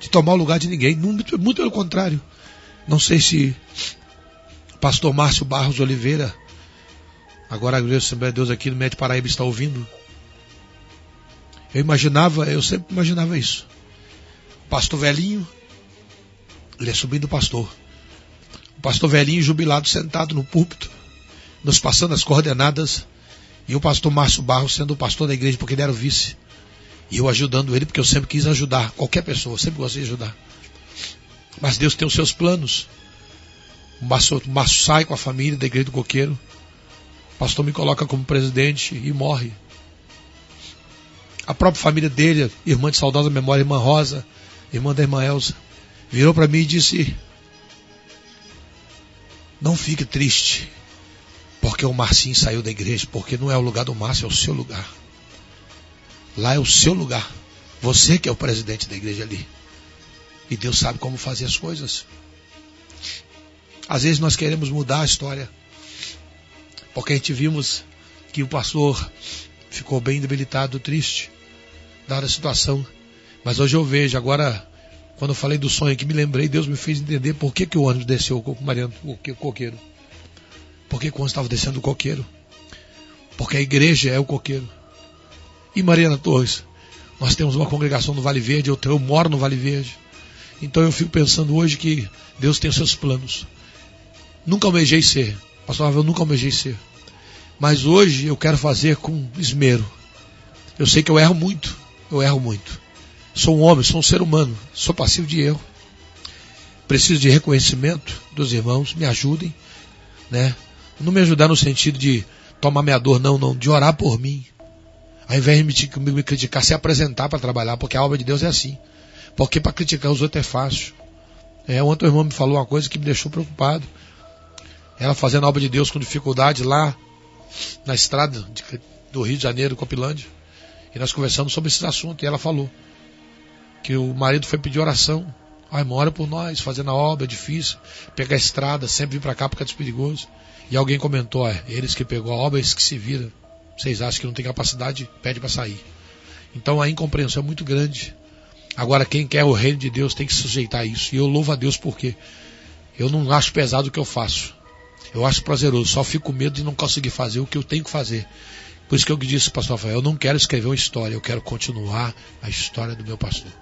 de tomar o lugar de ninguém. Muito, muito pelo contrário. Não sei se pastor Márcio Barros Oliveira, agora a igreja Assembleia de Deus aqui no Médio Paraíba está ouvindo. Eu imaginava, eu sempre imaginava isso. Pastor velhinho, ele é subindo do pastor. O pastor velhinho jubilado sentado no púlpito, nos passando as coordenadas e o pastor Márcio Barros sendo o pastor da igreja, porque ele era o vice. E eu ajudando ele, porque eu sempre quis ajudar qualquer pessoa, sempre gostei de ajudar. Mas Deus tem os seus planos. Mas sai com a família da igreja do coqueiro. O pastor me coloca como presidente e morre. A própria família dele, irmã de saudosa memória, irmã Rosa, irmã da irmã Elza, virou para mim e disse: Não fique triste, porque o Marcinho saiu da igreja, porque não é o lugar do Márcio, é o seu lugar. Lá é o seu lugar. Você que é o presidente da igreja ali. E Deus sabe como fazer as coisas. Às vezes nós queremos mudar a história. Porque a gente vimos que o pastor ficou bem debilitado, triste, dada a situação. Mas hoje eu vejo, agora, quando eu falei do sonho que me lembrei, Deus me fez entender por que, que o ônibus desceu o Mariano, o coqueiro. Por que o ônibus estava descendo o coqueiro? Porque a igreja é o coqueiro. E Mariana Torres, nós temos uma congregação no Vale Verde, eu, eu moro no Vale Verde. Então eu fico pensando hoje que Deus tem os seus planos. Nunca almejei ser. Pastor Ravel, nunca almejei ser. Mas hoje eu quero fazer com esmero. Eu sei que eu erro muito. Eu erro muito. Sou um homem, sou um ser humano. Sou passivo de erro. Preciso de reconhecimento dos irmãos. Me ajudem. Né? Não me ajudar no sentido de tomar minha dor, não, não. De orar por mim. Ao invés de me, me criticar, se apresentar para trabalhar. Porque a obra de Deus é assim. Porque para criticar os outros é fácil. É, ontem o irmão me falou uma coisa que me deixou preocupado. Ela fazendo a obra de Deus com dificuldade lá na estrada de, do Rio de Janeiro, Copilândia. E nós conversamos sobre esse assunto. E ela falou que o marido foi pedir oração. Ai, mora por nós, fazendo a obra, é difícil. Pegar a estrada, sempre vir para cá porque é perigoso. E alguém comentou, é, eles que pegou a obra, eles que se viram. Vocês acham que não tem capacidade, pede para sair. Então a incompreensão é muito grande. Agora, quem quer o reino de Deus tem que sujeitar isso. E eu louvo a Deus porque eu não acho pesado o que eu faço. Eu acho prazeroso. Só fico com medo de não conseguir fazer o que eu tenho que fazer. Por isso que eu disse, pastor Rafael, eu não quero escrever uma história, eu quero continuar a história do meu pastor.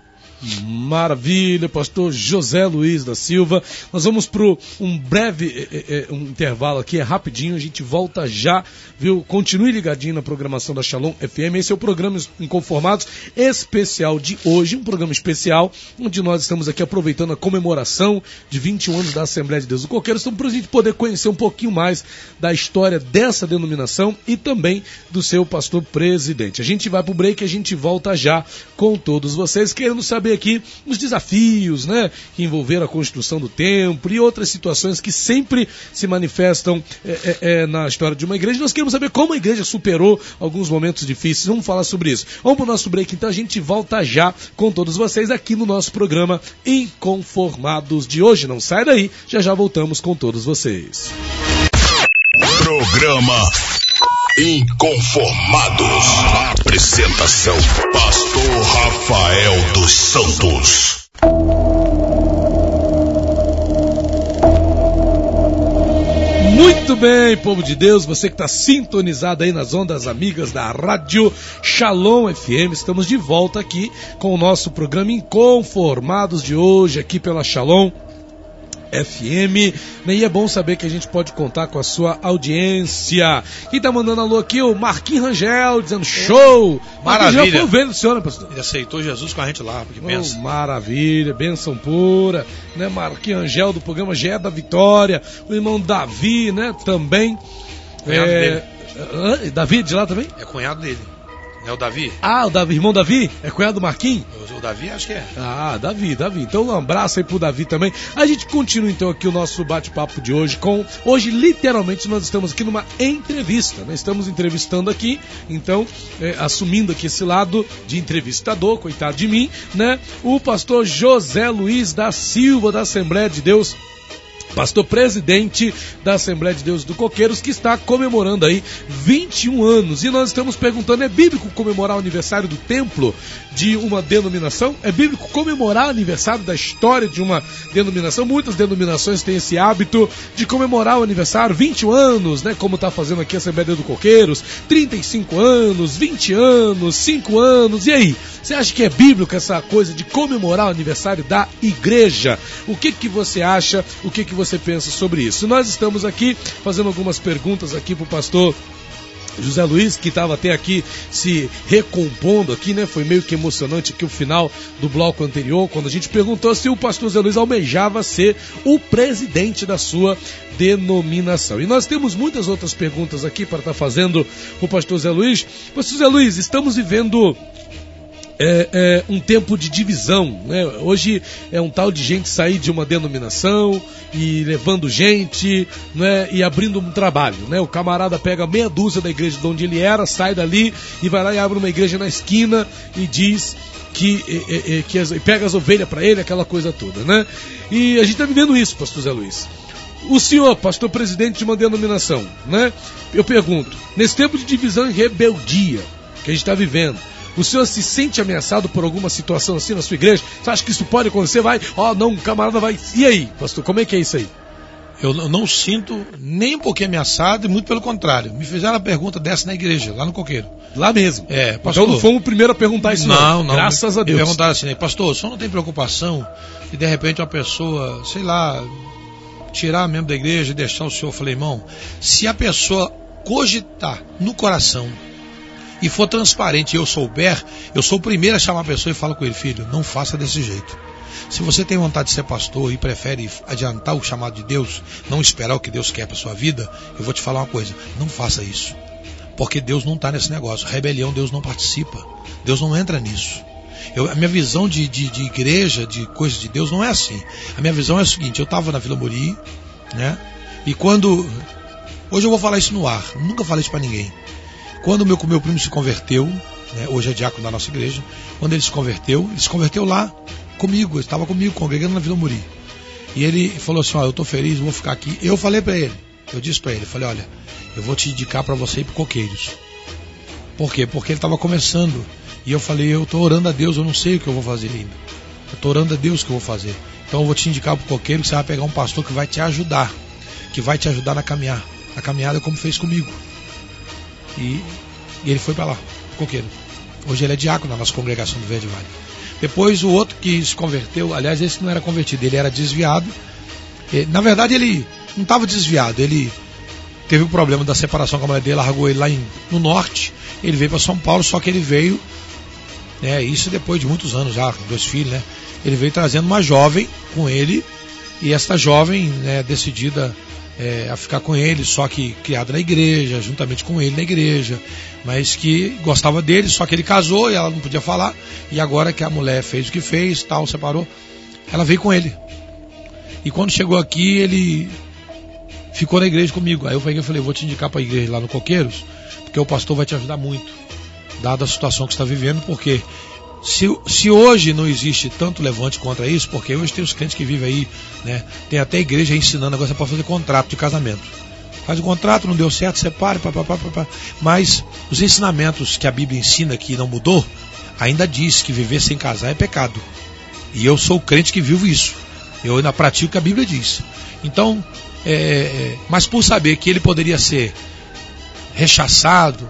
Maravilha, pastor José Luiz da Silva. Nós vamos para um breve é, é, um intervalo aqui, é rapidinho, a gente volta já, viu? Continue ligadinho na programação da Shalom FM. Esse é o programa Inconformados especial de hoje, um programa especial onde nós estamos aqui aproveitando a comemoração de 21 anos da Assembleia de Deus do Coqueiro, então para a gente poder conhecer um pouquinho mais da história dessa denominação e também do seu pastor presidente. A gente vai para o break, a gente volta já com todos vocês, querendo saber aqui os desafios né, que envolveram a construção do templo e outras situações que sempre se manifestam é, é, é, na história de uma igreja. Nós queremos saber como a igreja superou alguns momentos difíceis. Vamos falar sobre isso. Vamos para o nosso break, então a gente volta já com todos vocês aqui no nosso programa Inconformados de hoje. Não sai daí, já já voltamos com todos vocês. Programa Inconformados. Apresentação: Pastor Rafael dos Santos. Muito bem, povo de Deus, você que está sintonizado aí nas ondas amigas da Rádio Shalom FM, estamos de volta aqui com o nosso programa Inconformados de hoje, aqui pela Shalom FM. Né? E é bom saber que a gente pode contar com a sua audiência. Quem tá mandando alô aqui? O Marquinhos Rangel, dizendo show! Maravilha! Já foi vendo o senhor, né, pastor? Ele aceitou Jesus com a gente lá, porque oh, Maravilha, benção pura. Né? Marquinhos Rangel do programa GE da Vitória. O irmão Davi, né? Também. Cunhado é... dele. Davi de lá também? É cunhado dele. É o Davi? Ah, o Davi, irmão Davi? É cunhado do Marquinhos? O, o Davi acho que é. Ah, Davi, Davi. Então um abraço aí pro Davi também. A gente continua então aqui o nosso bate-papo de hoje com. Hoje, literalmente, nós estamos aqui numa entrevista, né? Estamos entrevistando aqui, então, é, assumindo aqui esse lado de entrevistador, coitado de mim, né? O pastor José Luiz da Silva, da Assembleia de Deus pastor presidente da Assembleia de Deus do Coqueiros, que está comemorando aí 21 anos. E nós estamos perguntando: é bíblico comemorar o aniversário do templo de uma denominação? É bíblico comemorar o aniversário da história de uma denominação? Muitas denominações têm esse hábito de comemorar o aniversário, 21 anos, né? Como está fazendo aqui a Assembleia de Deus do Coqueiros, 35 anos, 20 anos, 5 anos. E aí? Você acha que é bíblico essa coisa de comemorar o aniversário da igreja? O que que você acha? O que que você pensa sobre isso? Nós estamos aqui fazendo algumas perguntas aqui para o pastor José Luiz, que estava até aqui se recompondo aqui, né? Foi meio que emocionante aqui o final do bloco anterior, quando a gente perguntou se o pastor José Luiz almejava ser o presidente da sua denominação. E nós temos muitas outras perguntas aqui para estar tá fazendo o pastor José Luiz. Pastor José Luiz, estamos vivendo é, é, um tempo de divisão. Né? Hoje é um tal de gente sair de uma denominação e levando gente né? e abrindo um trabalho. Né? O camarada pega meia dúzia da igreja de onde ele era, sai dali e vai lá e abre uma igreja na esquina e diz que, é, que as, pega as ovelhas para ele, aquela coisa toda. Né? E a gente está vivendo isso, pastor Zé Luiz. O senhor, pastor presidente de uma denominação, né? Eu pergunto, nesse tempo de divisão e rebeldia que a gente está vivendo, o senhor se sente ameaçado por alguma situação assim na sua igreja? Você acha que isso pode acontecer? Vai, ó, oh, não, um camarada vai. E aí, pastor, como é que é isso aí? Eu não sinto nem um pouquinho ameaçado e muito pelo contrário. Me fizeram a pergunta dessa na igreja, lá no Coqueiro. Lá mesmo. É, pastor. Então não fomos o primeiro a perguntar isso, não. Não, não. Graças a Deus. Perguntaram assim, pastor, o senhor não tem preocupação de de repente uma pessoa, sei lá, tirar membro da igreja e deixar o senhor? Eu falei, irmão, se a pessoa cogitar no coração e for transparente e eu souber, eu sou o primeiro a chamar a pessoa e falo com ele, filho, não faça desse jeito. Se você tem vontade de ser pastor e prefere adiantar o chamado de Deus, não esperar o que Deus quer para sua vida, eu vou te falar uma coisa: não faça isso. Porque Deus não está nesse negócio. Rebelião, Deus não participa. Deus não entra nisso. Eu, a minha visão de, de, de, igreja, de coisas de Deus, não é assim. A minha visão é a seguinte: eu estava na Vila Mori, né? E quando. Hoje eu vou falar isso no ar, nunca falei isso para ninguém. Quando meu, meu primo se converteu, né, hoje é diácono da nossa igreja, quando ele se converteu, ele se converteu lá comigo, estava comigo, congregando na Vila Muri. E ele falou assim: Ó, eu estou feliz, vou ficar aqui. Eu falei para ele, eu disse para ele, falei: Olha, eu vou te indicar para você ir para Coqueiros. Por quê? Porque ele estava começando. E eu falei: Eu estou orando a Deus, eu não sei o que eu vou fazer ainda. Eu estou orando a Deus o que eu vou fazer. Então eu vou te indicar para Coqueiro que você vai pegar um pastor que vai te ajudar, que vai te ajudar na caminhar, a caminhada como fez comigo. E, e ele foi para lá, coqueiro. Hoje ele é diácono na nossa congregação do Verde Vale. Depois o outro que se converteu, aliás, esse não era convertido, ele era desviado. Na verdade, ele não estava desviado, ele teve o problema da separação com a mulher dele, largou ele lá em, no norte. Ele veio para São Paulo, só que ele veio, né, isso depois de muitos anos já, dois filhos, né? Ele veio trazendo uma jovem com ele, e esta jovem, né, decidida é, a ficar com ele, só que criada na igreja, juntamente com ele na igreja, mas que gostava dele, só que ele casou e ela não podia falar, e agora que a mulher fez o que fez, tal, separou, ela veio com ele. E quando chegou aqui, ele ficou na igreja comigo. Aí eu peguei e falei, vou te indicar para a igreja lá no Coqueiros, porque o pastor vai te ajudar muito, dada a situação que está vivendo, porque se, se hoje não existe tanto levante contra isso, porque hoje tem os crentes que vivem aí, né? Tem até igreja ensinando agora você pode fazer contrato de casamento. Faz o contrato, não deu certo, separe, papapá, papá. Mas os ensinamentos que a Bíblia ensina que não mudou, ainda diz que viver sem casar é pecado. E eu sou crente que vivo isso. Eu ainda pratico o que a Bíblia diz. Então, é, é mas por saber que ele poderia ser rechaçado,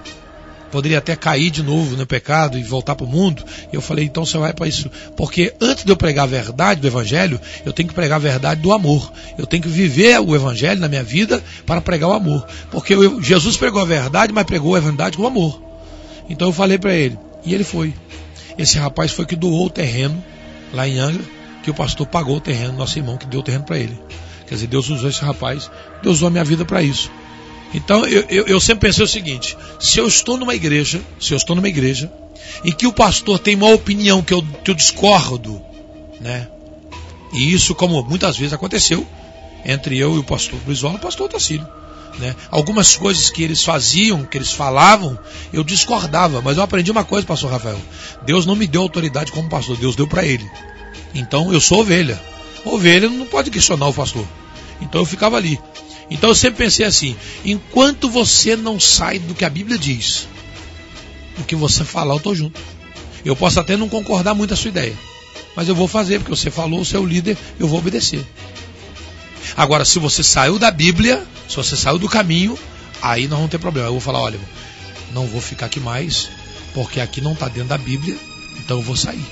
poderia até cair de novo no pecado e voltar para o mundo. E eu falei, então você vai para isso. Porque antes de eu pregar a verdade do Evangelho, eu tenho que pregar a verdade do amor. Eu tenho que viver o Evangelho na minha vida para pregar o amor. Porque eu, Jesus pregou a verdade, mas pregou a verdade com amor. Então eu falei para ele, e ele foi. Esse rapaz foi que doou o terreno lá em Angra, que o pastor pagou o terreno, nosso irmão que deu o terreno para ele. Quer dizer, Deus usou esse rapaz, Deus usou a minha vida para isso. Então eu, eu, eu, sempre pensei o seguinte: se eu estou numa igreja, se eu estou numa igreja, e que o pastor tem uma opinião que eu, que eu discordo, né? E isso, como muitas vezes aconteceu entre eu e o pastor Brizola o pastor Tacílio. Né? Algumas coisas que eles faziam, que eles falavam, eu discordava, mas eu aprendi uma coisa, pastor Rafael: Deus não me deu autoridade como pastor, Deus deu para ele. Então eu sou ovelha. Ovelha não pode questionar o pastor. Então eu ficava ali. Então eu sempre pensei assim: enquanto você não sai do que a Bíblia diz, o que você falar, eu estou junto. Eu posso até não concordar muito a sua ideia, mas eu vou fazer, porque você falou, você é o líder, eu vou obedecer. Agora, se você saiu da Bíblia, se você saiu do caminho, aí nós vamos ter problema. Eu vou falar: olha, não vou ficar aqui mais, porque aqui não está dentro da Bíblia, então eu vou sair.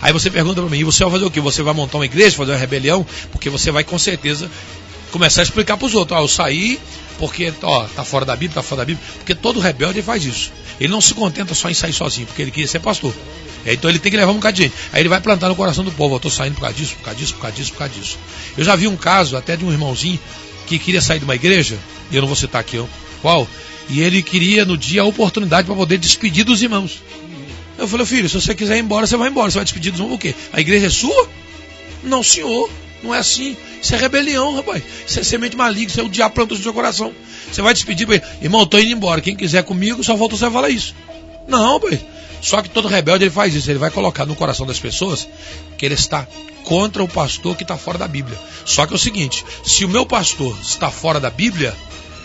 Aí você pergunta para mim, e você vai fazer o quê? Você vai montar uma igreja, fazer uma rebelião? Porque você vai com certeza começar a explicar para os outros. Ah, eu saí, porque, ó, tá fora da Bíblia, tá fora da Bíblia. Porque todo rebelde faz isso. Ele não se contenta só em sair sozinho, porque ele queria ser pastor. É, então ele tem que levar um gente. Aí ele vai plantar no coração do povo, eu tô saindo por causa disso, por causa disso, por causa disso, por causa disso. Eu já vi um caso até de um irmãozinho que queria sair de uma igreja, e eu não vou citar aqui qual, e ele queria no dia a oportunidade para poder despedir dos irmãos. Eu falei, filho, se você quiser ir embora, você vai embora. Você vai despedir dos irmãos o quê? A igreja é sua? Não, senhor. Não é assim. Isso é rebelião, rapaz. Isso é semente maligna. Isso é o diabo plantou no seu coração. Você vai despedir ele. Irmão, eu tô indo embora. Quem quiser comigo, só volta você falar isso. Não, rapaz. Só que todo rebelde ele faz isso. Ele vai colocar no coração das pessoas que ele está contra o pastor que está fora da Bíblia. Só que é o seguinte: se o meu pastor está fora da Bíblia,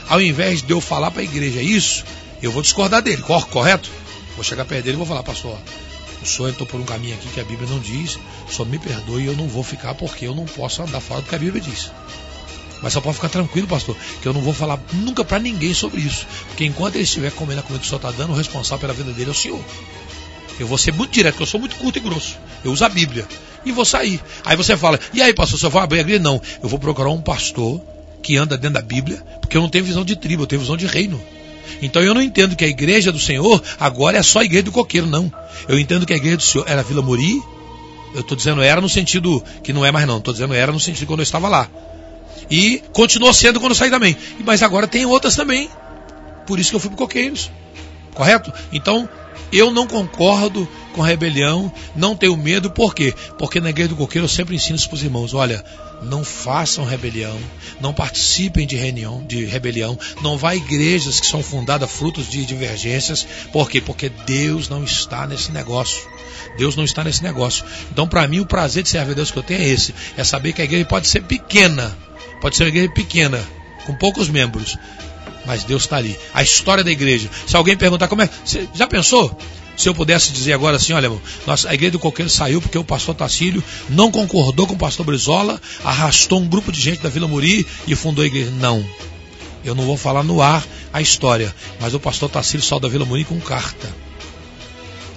ao invés de eu falar para a igreja isso, eu vou discordar dele, correto? Vou chegar perto dele e vou falar, pastor, o senhor entrou por um caminho aqui que a Bíblia não diz, só me perdoe eu não vou ficar porque eu não posso andar fora do que a Bíblia diz. Mas só pode ficar tranquilo, pastor, que eu não vou falar nunca para ninguém sobre isso. Porque enquanto ele estiver comendo a comida que o senhor está dando, o responsável pela vida dele é o senhor. Eu vou ser muito direto, porque eu sou muito curto e grosso. Eu uso a Bíblia. E vou sair. Aí você fala, e aí, pastor, você vai abrir a igreja? Não. Eu vou procurar um pastor que anda dentro da Bíblia, porque eu não tenho visão de tribo, eu tenho visão de reino. Então eu não entendo que a igreja do Senhor agora é só a igreja do coqueiro, não. Eu entendo que a igreja do Senhor era Vila Mori. Eu estou dizendo era no sentido que não é mais não. Estou dizendo era no sentido quando eu estava lá. E continuou sendo quando eu saí também. Mas agora tem outras também. Por isso que eu fui para Coqueiros. Correto? Então, eu não concordo com rebelião, não tenho medo, por quê? Porque na igreja do coqueiro eu sempre ensino isso para os irmãos: olha, não façam rebelião, não participem de reunião, de rebelião, não vá a igrejas que são fundadas frutos de divergências, por quê? Porque Deus não está nesse negócio. Deus não está nesse negócio. Então, para mim, o prazer de servir a Deus que eu tenho é esse: é saber que a igreja pode ser pequena, pode ser uma igreja pequena, com poucos membros, mas Deus está ali. A história da igreja. Se alguém perguntar como é. Você já pensou? Se eu pudesse dizer agora assim, olha, nossa, a igreja do Coqueiro saiu porque o pastor Tacílio não concordou com o pastor Brizola, arrastou um grupo de gente da Vila Muri e fundou a igreja. Não. Eu não vou falar no ar a história, mas o pastor Tacílio saiu da Vila Muri com carta.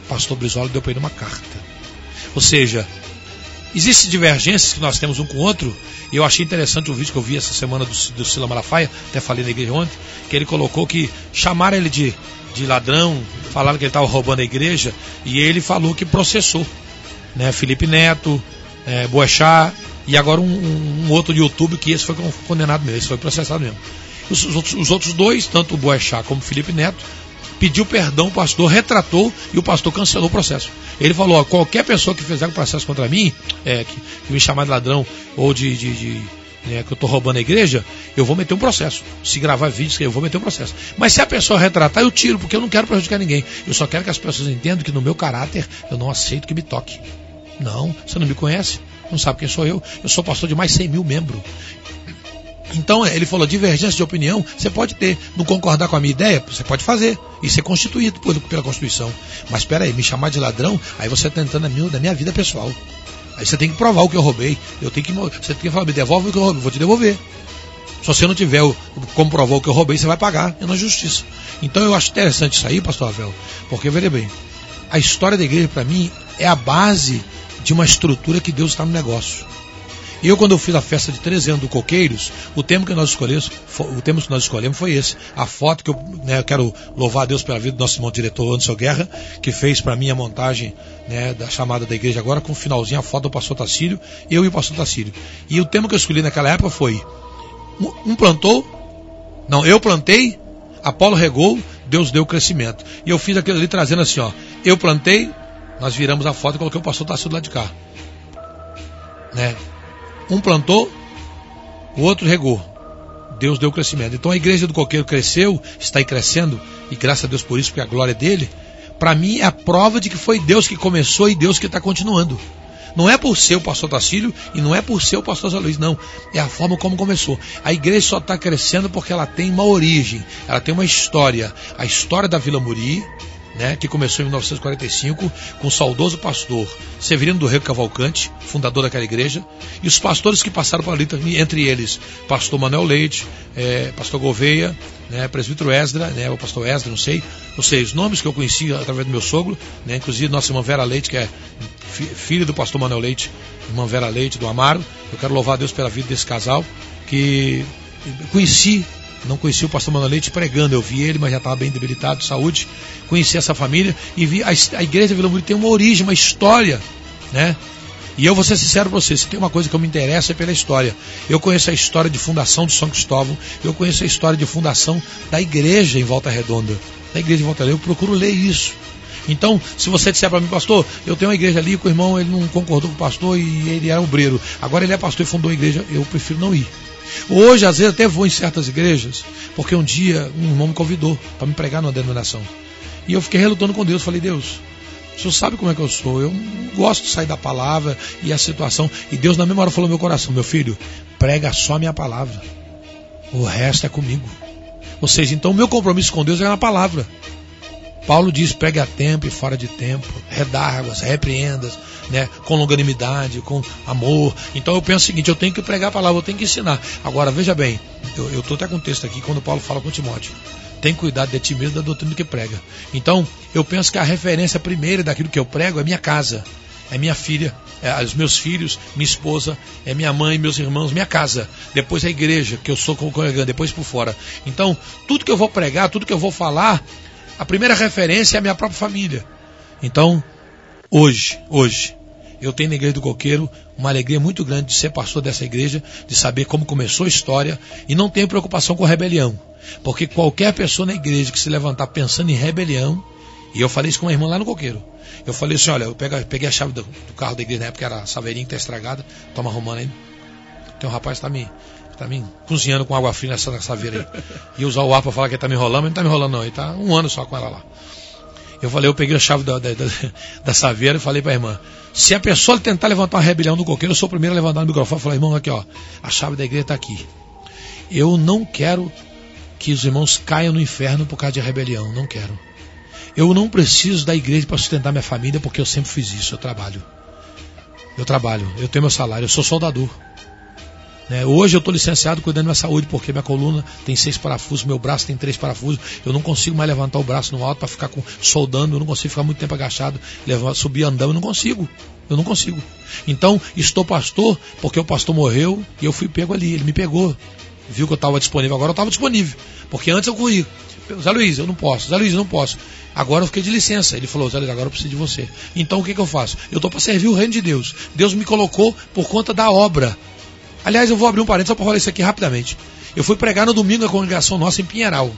O pastor Brizola deu para ele uma carta. Ou seja, existem divergências que nós temos um com o outro, eu achei interessante o vídeo que eu vi essa semana do, do Sila Malafaia, até falei na igreja ontem, que ele colocou que chamaram ele de, de ladrão, falaram que ele estava roubando a igreja, e ele falou que processou. Né? Felipe Neto, é, e agora um, um, um, outro de YouTube que esse foi condenado mesmo, esse foi processado mesmo. Os, os, outros, os outros dois, tanto o Boechat como o Felipe Neto, pediu perdão, o pastor retratou e o pastor cancelou o processo. Ele falou: ó, qualquer pessoa que fizer um processo contra mim, é, que, que me chamar de ladrão ou de, de, de né, que eu estou roubando a igreja, eu vou meter um processo. Se gravar vídeos, eu vou meter um processo. Mas se a pessoa retratar, eu tiro, porque eu não quero prejudicar ninguém. Eu só quero que as pessoas entendam que no meu caráter eu não aceito que me toque. Não, você não me conhece, não sabe quem sou eu. Eu sou pastor de mais 100 mil membros. Então, ele falou, divergência de opinião, você pode ter. Não concordar com a minha ideia, você pode fazer. E ser constituído pela Constituição. Mas espera aí, me chamar de ladrão, aí você está entrando na minha, na minha vida pessoal. Aí você tem que provar o que eu roubei. Eu tenho que, você tem que falar, me devolve o que eu roubei, vou te devolver. Se você não tiver provar o que eu roubei, você vai pagar. É na justiça. Então eu acho interessante isso aí, pastor Avel, porque veja bem, a história da igreja para mim é a base de uma estrutura que Deus está no negócio. E eu, quando eu fiz a festa de 13 anos do Coqueiros, o tema que nós escolhemos, o tema que nós escolhemos foi esse. A foto que eu, né, eu quero louvar a Deus pela vida do nosso irmão diretor Anderson Guerra, que fez para mim a montagem né, da chamada da igreja agora, com o finalzinho a foto do pastor Tacílio, eu e o pastor Tacílio. E o tema que eu escolhi naquela época foi: um plantou, não, eu plantei, Apolo regou, Deus deu crescimento. E eu fiz aquilo ali trazendo assim, ó, eu plantei, nós viramos a foto e coloquei o pastor Tacílio lá de cá. Né? Um plantou, o outro regou. Deus deu crescimento. Então a igreja do coqueiro cresceu, está aí crescendo, e graças a Deus por isso, porque a glória é dele. Para mim é a prova de que foi Deus que começou e Deus que está continuando. Não é por ser o pastor Tacílio e não é por ser o pastor Zé Luiz, não. É a forma como começou. A igreja só está crescendo porque ela tem uma origem, ela tem uma história. A história da Vila Muri, né, que começou em 1945 com o saudoso pastor Severino do Rego Cavalcante, fundador daquela igreja, e os pastores que passaram por ali, entre eles pastor Manuel Leite, é, pastor Gouveia, né, presbítero Esdra, né, o pastor Esdra, não sei, ou seja, os nomes que eu conheci através do meu sogro, né, inclusive nossa irmã Vera Leite, que é filha do pastor Manuel Leite, irmã Vera Leite do Amaro, eu quero louvar a Deus pela vida desse casal, que conheci Não conheci o pastor Mano Leite pregando, eu vi ele, mas já estava bem debilitado, saúde. Conheci essa família e vi a, a igreja Vila Muri tem uma origem, uma história, né? E eu vou ser sincero para você, se tem uma coisa que eu me interessa é pela história. Eu conheço a história de fundação de São Cristóvão, eu conheço a história de fundação da igreja em Volta Redonda. Da igreja em Volta Redonda, eu procuro ler isso. Então, se você disser para mim, pastor, eu tenho uma igreja ali que o irmão ele não concordou com o pastor e ele era obreiro. Agora ele é pastor e fundou a igreja, eu prefiro não ir. Hoje, às vezes, até vou em certas igrejas, porque um dia um irmão me convidou para me pregar numa denominação. E eu fiquei relutando com Deus. Falei, Deus, o senhor sabe como é que eu sou. Eu gosto de sair da palavra e a situação. E Deus, na mesma hora, falou no meu coração: Meu filho, prega só a minha palavra. O resto é comigo. Ou seja, então o meu compromisso com Deus é na palavra. Paulo diz: pregue a tempo e fora de tempo, redarguas, repreendas, né, com longanimidade, com amor. Então eu penso o seguinte: eu tenho que pregar a palavra, eu tenho que ensinar. Agora, veja bem, eu estou até com um texto aqui, quando Paulo fala com Timóteo: tem cuidado de ti mesmo da doutrina que prega. Então, eu penso que a referência primeira daquilo que eu prego é minha casa, é minha filha, é os meus filhos, minha esposa, é minha mãe, meus irmãos, minha casa. Depois a igreja, que eu sou congregante, depois por fora. Então, tudo que eu vou pregar, tudo que eu vou falar, a primeira referência é a minha própria família. Então, hoje, hoje, eu tenho na Igreja do Coqueiro uma alegria muito grande de ser pastor dessa igreja, de saber como começou a história e não tenho preocupação com rebelião. Porque qualquer pessoa na igreja que se levantar pensando em rebelião, e eu falei isso com uma irmã lá no Coqueiro. Eu falei assim: olha, eu peguei a chave do, carro da igreja na época, era a saveirinha que está estragada, toma arrumando aí. Tem um rapaz que está me tá me cozinhando com água fria nessa saveira aí. E usar o ar para falar que ele tá me enrolando, mas não tá me enrolando não, ele tá um ano só com ela lá. Eu falei, eu peguei a chave da, da, da, da saveira e falei para a irmã, se a pessoa tentar levantar uma rebelião no coqueiro, eu sou o primeiro a levantar no microfone e falar, irmão, aqui ó, a chave da igreja está aqui. Eu não quero que os irmãos caiam no inferno por causa de rebelião, não quero. Eu não preciso da igreja para sustentar minha família, porque eu sempre fiz isso, eu trabalho. Eu trabalho, eu tenho meu salário, eu sou soldador. Né? Hoje eu estou licenciado cuidando da minha saúde, porque minha coluna tem seis parafusos, meu braço tem três parafusos. Eu não consigo mais levantar o braço no alto para ficar com, soldando, eu não consigo ficar muito tempo agachado, levar, subir andando, eu não consigo. Eu não consigo. Então, estou pastor, porque o pastor morreu e eu fui pego ali. Ele me pegou. Viu que eu estava disponível, agora eu estava disponível. Porque antes eu corri. Zé Luiz, eu não posso. Zé Luiz, eu não posso. Agora eu fiquei de licença. Ele falou, Zé Luiz, agora eu preciso de você. Então o que, que eu faço? Eu estou para servir o reino de Deus. Deus me colocou por conta da obra. Aliás, eu vou abrir um parênteses só para falar isso aqui rapidamente. Eu fui pregar no domingo na congregação nossa em Pinheiral.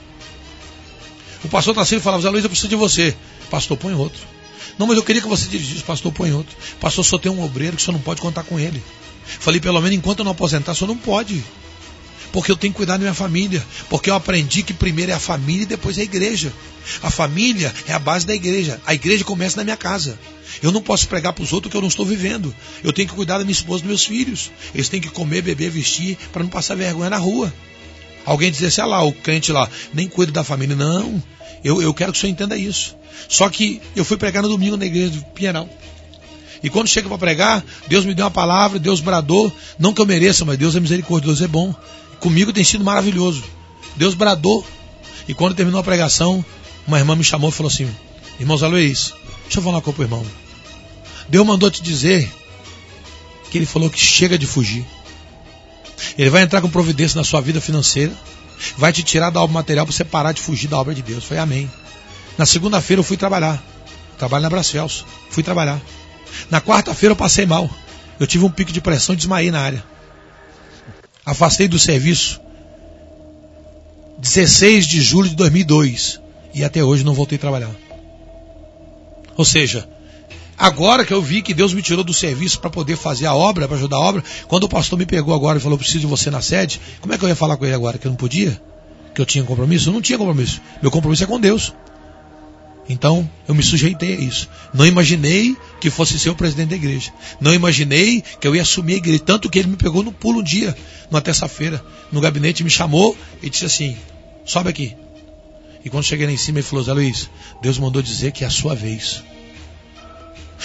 O pastor Tarcísio falava, Zé Luiz, eu preciso de você. Pastor, põe outro. Não, mas eu queria que você dirigisse. Pastor, põe outro. Pastor, só tem um obreiro que o senhor não pode contar com ele. Falei, pelo menos enquanto eu não aposentar, o senhor não pode. Porque eu tenho que cuidar da minha família. Porque eu aprendi que primeiro é a família e depois é a igreja. A família é a base da igreja. A igreja começa na minha casa. Eu não posso pregar para os outros que eu não estou vivendo. Eu tenho que cuidar da minha esposa e dos meus filhos. Eles têm que comer, beber, vestir para não passar vergonha na rua. Alguém dizer assim, ah lá, o crente lá, nem cuida da família. Não, eu, eu quero que o senhor entenda isso. Só que eu fui pregar no domingo na igreja do Pinheiral. E quando chega para pregar, Deus me deu uma palavra, Deus bradou. Não que eu mereça, mas Deus é misericordioso, é bom. Comigo tem sido maravilhoso. Deus bradou. E quando terminou a pregação, uma irmã me chamou e falou assim: Irmão Zé Luiz, deixa eu falar coisa pro irmão. Deus mandou te dizer que ele falou que chega de fugir. Ele vai entrar com providência na sua vida financeira, vai te tirar da obra material para você parar de fugir da obra de Deus. Foi amém. Na segunda-feira eu fui trabalhar. Trabalho na Brasfels. Fui trabalhar. Na quarta-feira eu passei mal. Eu tive um pico de pressão e desmaiei na área. Afastei do serviço 16 de julho de 2002 e até hoje não voltei a trabalhar. Ou seja, Agora que eu vi que Deus me tirou do serviço para poder fazer a obra, para ajudar a obra, quando o pastor me pegou agora e falou: preciso de você na sede, como é que eu ia falar com ele agora? Que eu não podia? Que eu tinha compromisso? Eu não tinha compromisso. Meu compromisso é com Deus. Então eu me sujeitei a isso. Não imaginei que fosse ser o presidente da igreja. Não imaginei que eu ia assumir a igreja. Tanto que ele me pegou no pulo um dia, numa terça-feira, no gabinete, me chamou e disse assim: sobe aqui. E quando cheguei lá em cima, ele falou: Zé Luiz, Deus mandou dizer que é a sua vez.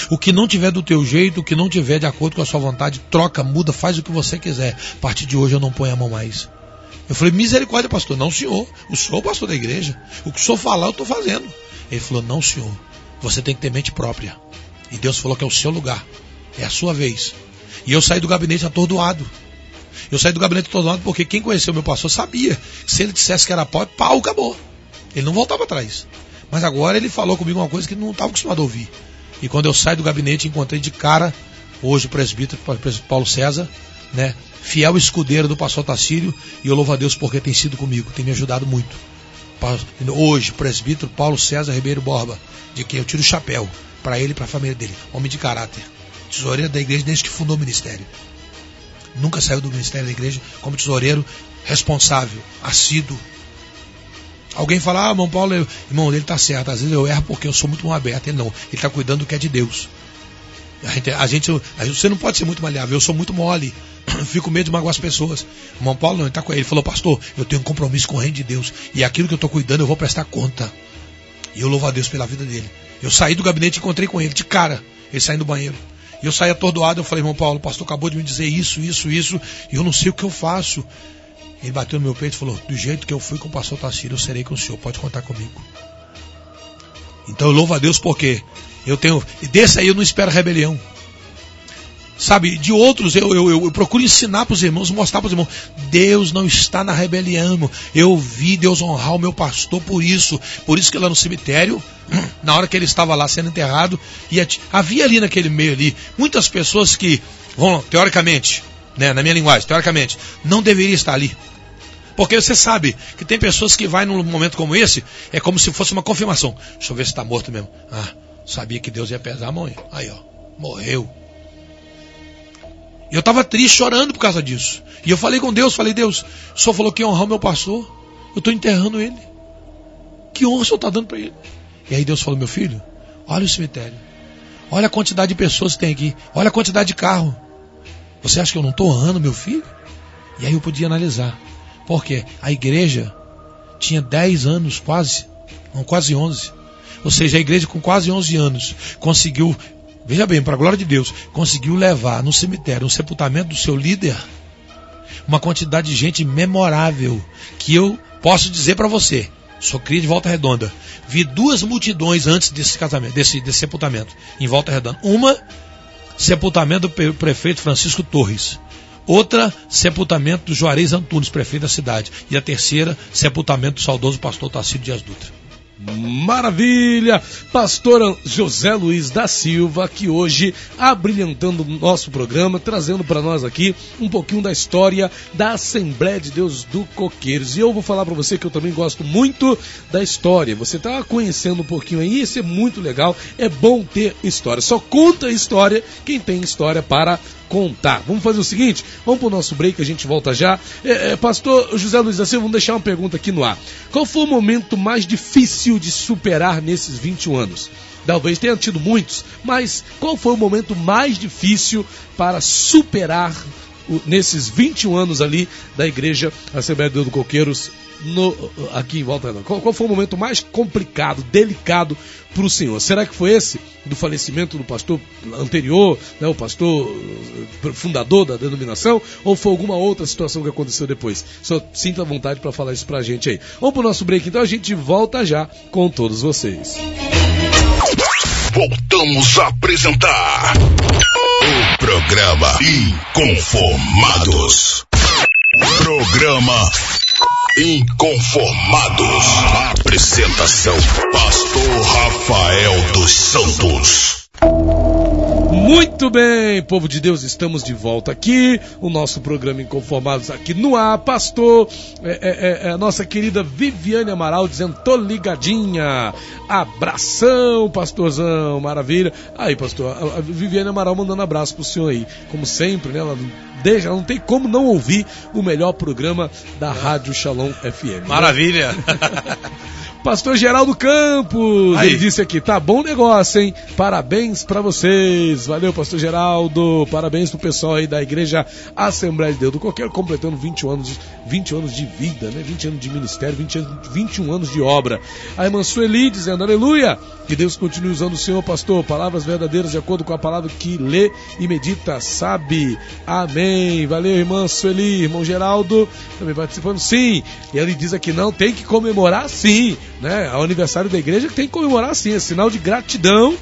O que não tiver do teu jeito, o que não tiver de acordo com a sua vontade, troca, muda, faz o que você quiser. A partir de hoje eu não ponho a mão mais. Eu falei, misericórdia, pastor. Não, senhor. O senhor é o pastor da igreja. O que o senhor falar, eu estou fazendo. Ele falou, não, senhor. Você tem que ter mente própria. E Deus falou que é o seu lugar. É a sua vez. E eu saí do gabinete atordoado. Eu saí do gabinete todo lado porque quem conheceu meu pastor sabia que se ele dissesse que era pau, pau, acabou. Ele não voltava atrás. Mas agora ele falou comigo uma coisa que não estava acostumado a ouvir. E quando eu saio do gabinete, encontrei de cara, hoje o presbítero, o presbítero Paulo César, né? Fiel escudeiro do pastor Tacílio, e eu louvo a Deus porque tem sido comigo, tem me ajudado muito. Hoje, presbítero Paulo César Ribeiro Borba, de quem eu tiro o chapéu, para ele e para a família dele. Homem de caráter. Tesoureiro da igreja desde que fundou o ministério. Nunca saiu do ministério da igreja como tesoureiro responsável, assíduo. Alguém fala, ah, irmão Paulo, eu... irmão, ele está certo. Às vezes eu erro porque eu sou muito mão aberta. Ele não. Ele está cuidando do que é de Deus. A gente, a gente, a gente, você não pode ser muito maleável. Eu sou muito mole. Fico com medo de magoar as pessoas. O irmão Paulo não, ele, tá com ele. ele falou, pastor, eu tenho um compromisso com o reino de Deus. E aquilo que eu estou cuidando, eu vou prestar conta. E eu louvo a Deus pela vida dele. Eu saí do gabinete e encontrei com ele, de cara. Ele saindo do banheiro. E eu saí atordoado, eu falei, irmão Paulo, o pastor acabou de me dizer isso, isso, isso, e eu não sei o que eu faço. Ele bateu no meu peito e falou, do jeito que eu fui com o pastor Tacílio, eu serei com o senhor, pode contar comigo. Então eu louvo a Deus porque eu tenho. E desse aí eu não espero rebelião. Sabe, de outros eu, eu, eu, procuro ensinar para os irmãos, mostrar para os irmãos. Deus não está na rebelião. Eu vi Deus honrar o meu pastor por isso. Por isso que lá no cemitério, na hora que ele estava lá sendo enterrado, e havia ali naquele meio ali muitas pessoas que, vão, teoricamente, né, na minha linguagem, teoricamente, não deveriam estar ali. Porque você sabe que tem pessoas que vai num momento como esse, é como se fosse uma confirmação. Deixa eu ver se está morto mesmo. Ah, sabia que Deus ia pesar a mão. Aí, ó, morreu. Eu estava triste, chorando por causa disso. E eu falei com Deus, falei, Deus, o Senhor falou que honrar o meu pastor. Eu estou enterrando ele. Que honra o Senhor está dando para ele? E aí Deus falou, meu filho, olha o cemitério. Olha a quantidade de pessoas que tem aqui. Olha a quantidade de carro. Você acha que eu não estou honrando meu filho? E aí eu podia analisar. Porque a igreja tinha 10 anos, quase, não, quase 11. Ou seja, a igreja com quase 11 anos conseguiu veja bem, para a glória de Deus, conseguiu levar no cemitério, no sepultamento do seu líder, uma quantidade de gente memorável, que eu posso dizer para você, sou cria de Volta Redonda, vi duas multidões antes desse casamento, desse, desse sepultamento, em Volta Redonda. Uma, sepultamento do prefeito Francisco Torres. Outra, sepultamento do Juarez Antunes, prefeito da cidade. E a terceira, sepultamento do saudoso pastor Tarcísio Dias Dutra. Maravilha! Pastor José Luiz da Silva, que hoje abrilhantando o nosso programa, trazendo para nós aqui um pouquinho da história da Assembleia de Deus do Coqueiros. E eu vou falar para você que eu também gosto muito da história. Você está conhecendo um pouquinho aí, isso é muito legal. É bom ter história. Só conta história quem tem história para contar. Vamos fazer o seguinte, vamos para o nosso break, a gente volta já. É, é, Pastor José Luiz da Silva, vamos deixar uma pergunta aqui no ar. Qual foi o momento mais difícil de superar nesses 21 anos? Talvez tenha tido muitos, mas qual foi o momento mais difícil para superar nesses 21 anos ali da Igreja Assembleia de Deus do Coqueiros no, aqui em Volta? Qual, qual, foi o momento mais complicado, delicado para o senhor? Será que foi esse do falecimento do pastor anterior, né, o pastor eh, fundador da denominação, ou foi alguma outra situação que aconteceu depois? Só sinta vontade para falar isso para a gente aí. Vamos para o nosso break, então a gente volta já com todos vocês. Voltamos a apresentar o programa Inconformados. Programa Inconformados. Apresentação: Pastor Rafael dos Santos. Muito bem, povo de Deus, estamos de volta aqui. O nosso programa Inconformados aqui no ar. Pastor, é, é, é, a nossa querida Viviane Amaral dizendo: tô ligadinha. Abração, pastorzão, maravilha. Aí, pastor, a, a Viviane Amaral mandando abraço pro senhor aí. Como sempre, né? Ela deixa, não tem como não ouvir o melhor programa da Rádio Shalom FM. Né? Maravilha! Né? Pastor Geraldo Campos, Aí. ele disse aqui, tá bom negócio, hein? Parabéns para vocês. Valeu, Pastor Geraldo. Parabéns pro pessoal aí da Igreja Assembleia de Deus do Coqueiro, completando 20 anos, 20 anos de vida, né? 20 anos de ministério, 20 anos, 21 anos de obra. A irmã Sueli dizendo, aleluia, que Deus continue usando o Senhor, pastor, palavras verdadeiras de acordo com a palavra que lê e medita, sabe. Amém. Valeu, irmã Sueli, irmão Geraldo, também participando, sim. E ele diz aqui, não, tem que comemorar sim né? O aniversário da igreja tem que comemorar assim, é sinal de gratidão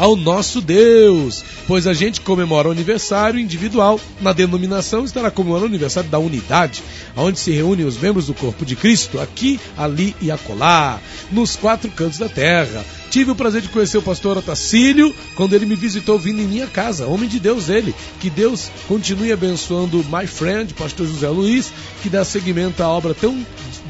ao nosso Deus, pois a gente comemora o aniversário individual, na denominação estará comemorando o aniversário da unidade, onde se reúnem os membros do corpo de Cristo, aqui, ali e acolá, nos quatro cantos da terra. Tive o prazer de conhecer o pastor Otacílio quando ele me visitou vindo em minha casa, homem de Deus ele. Que Deus continue abençoando my friend, pastor José Luiz, que dá seguimento à obra tão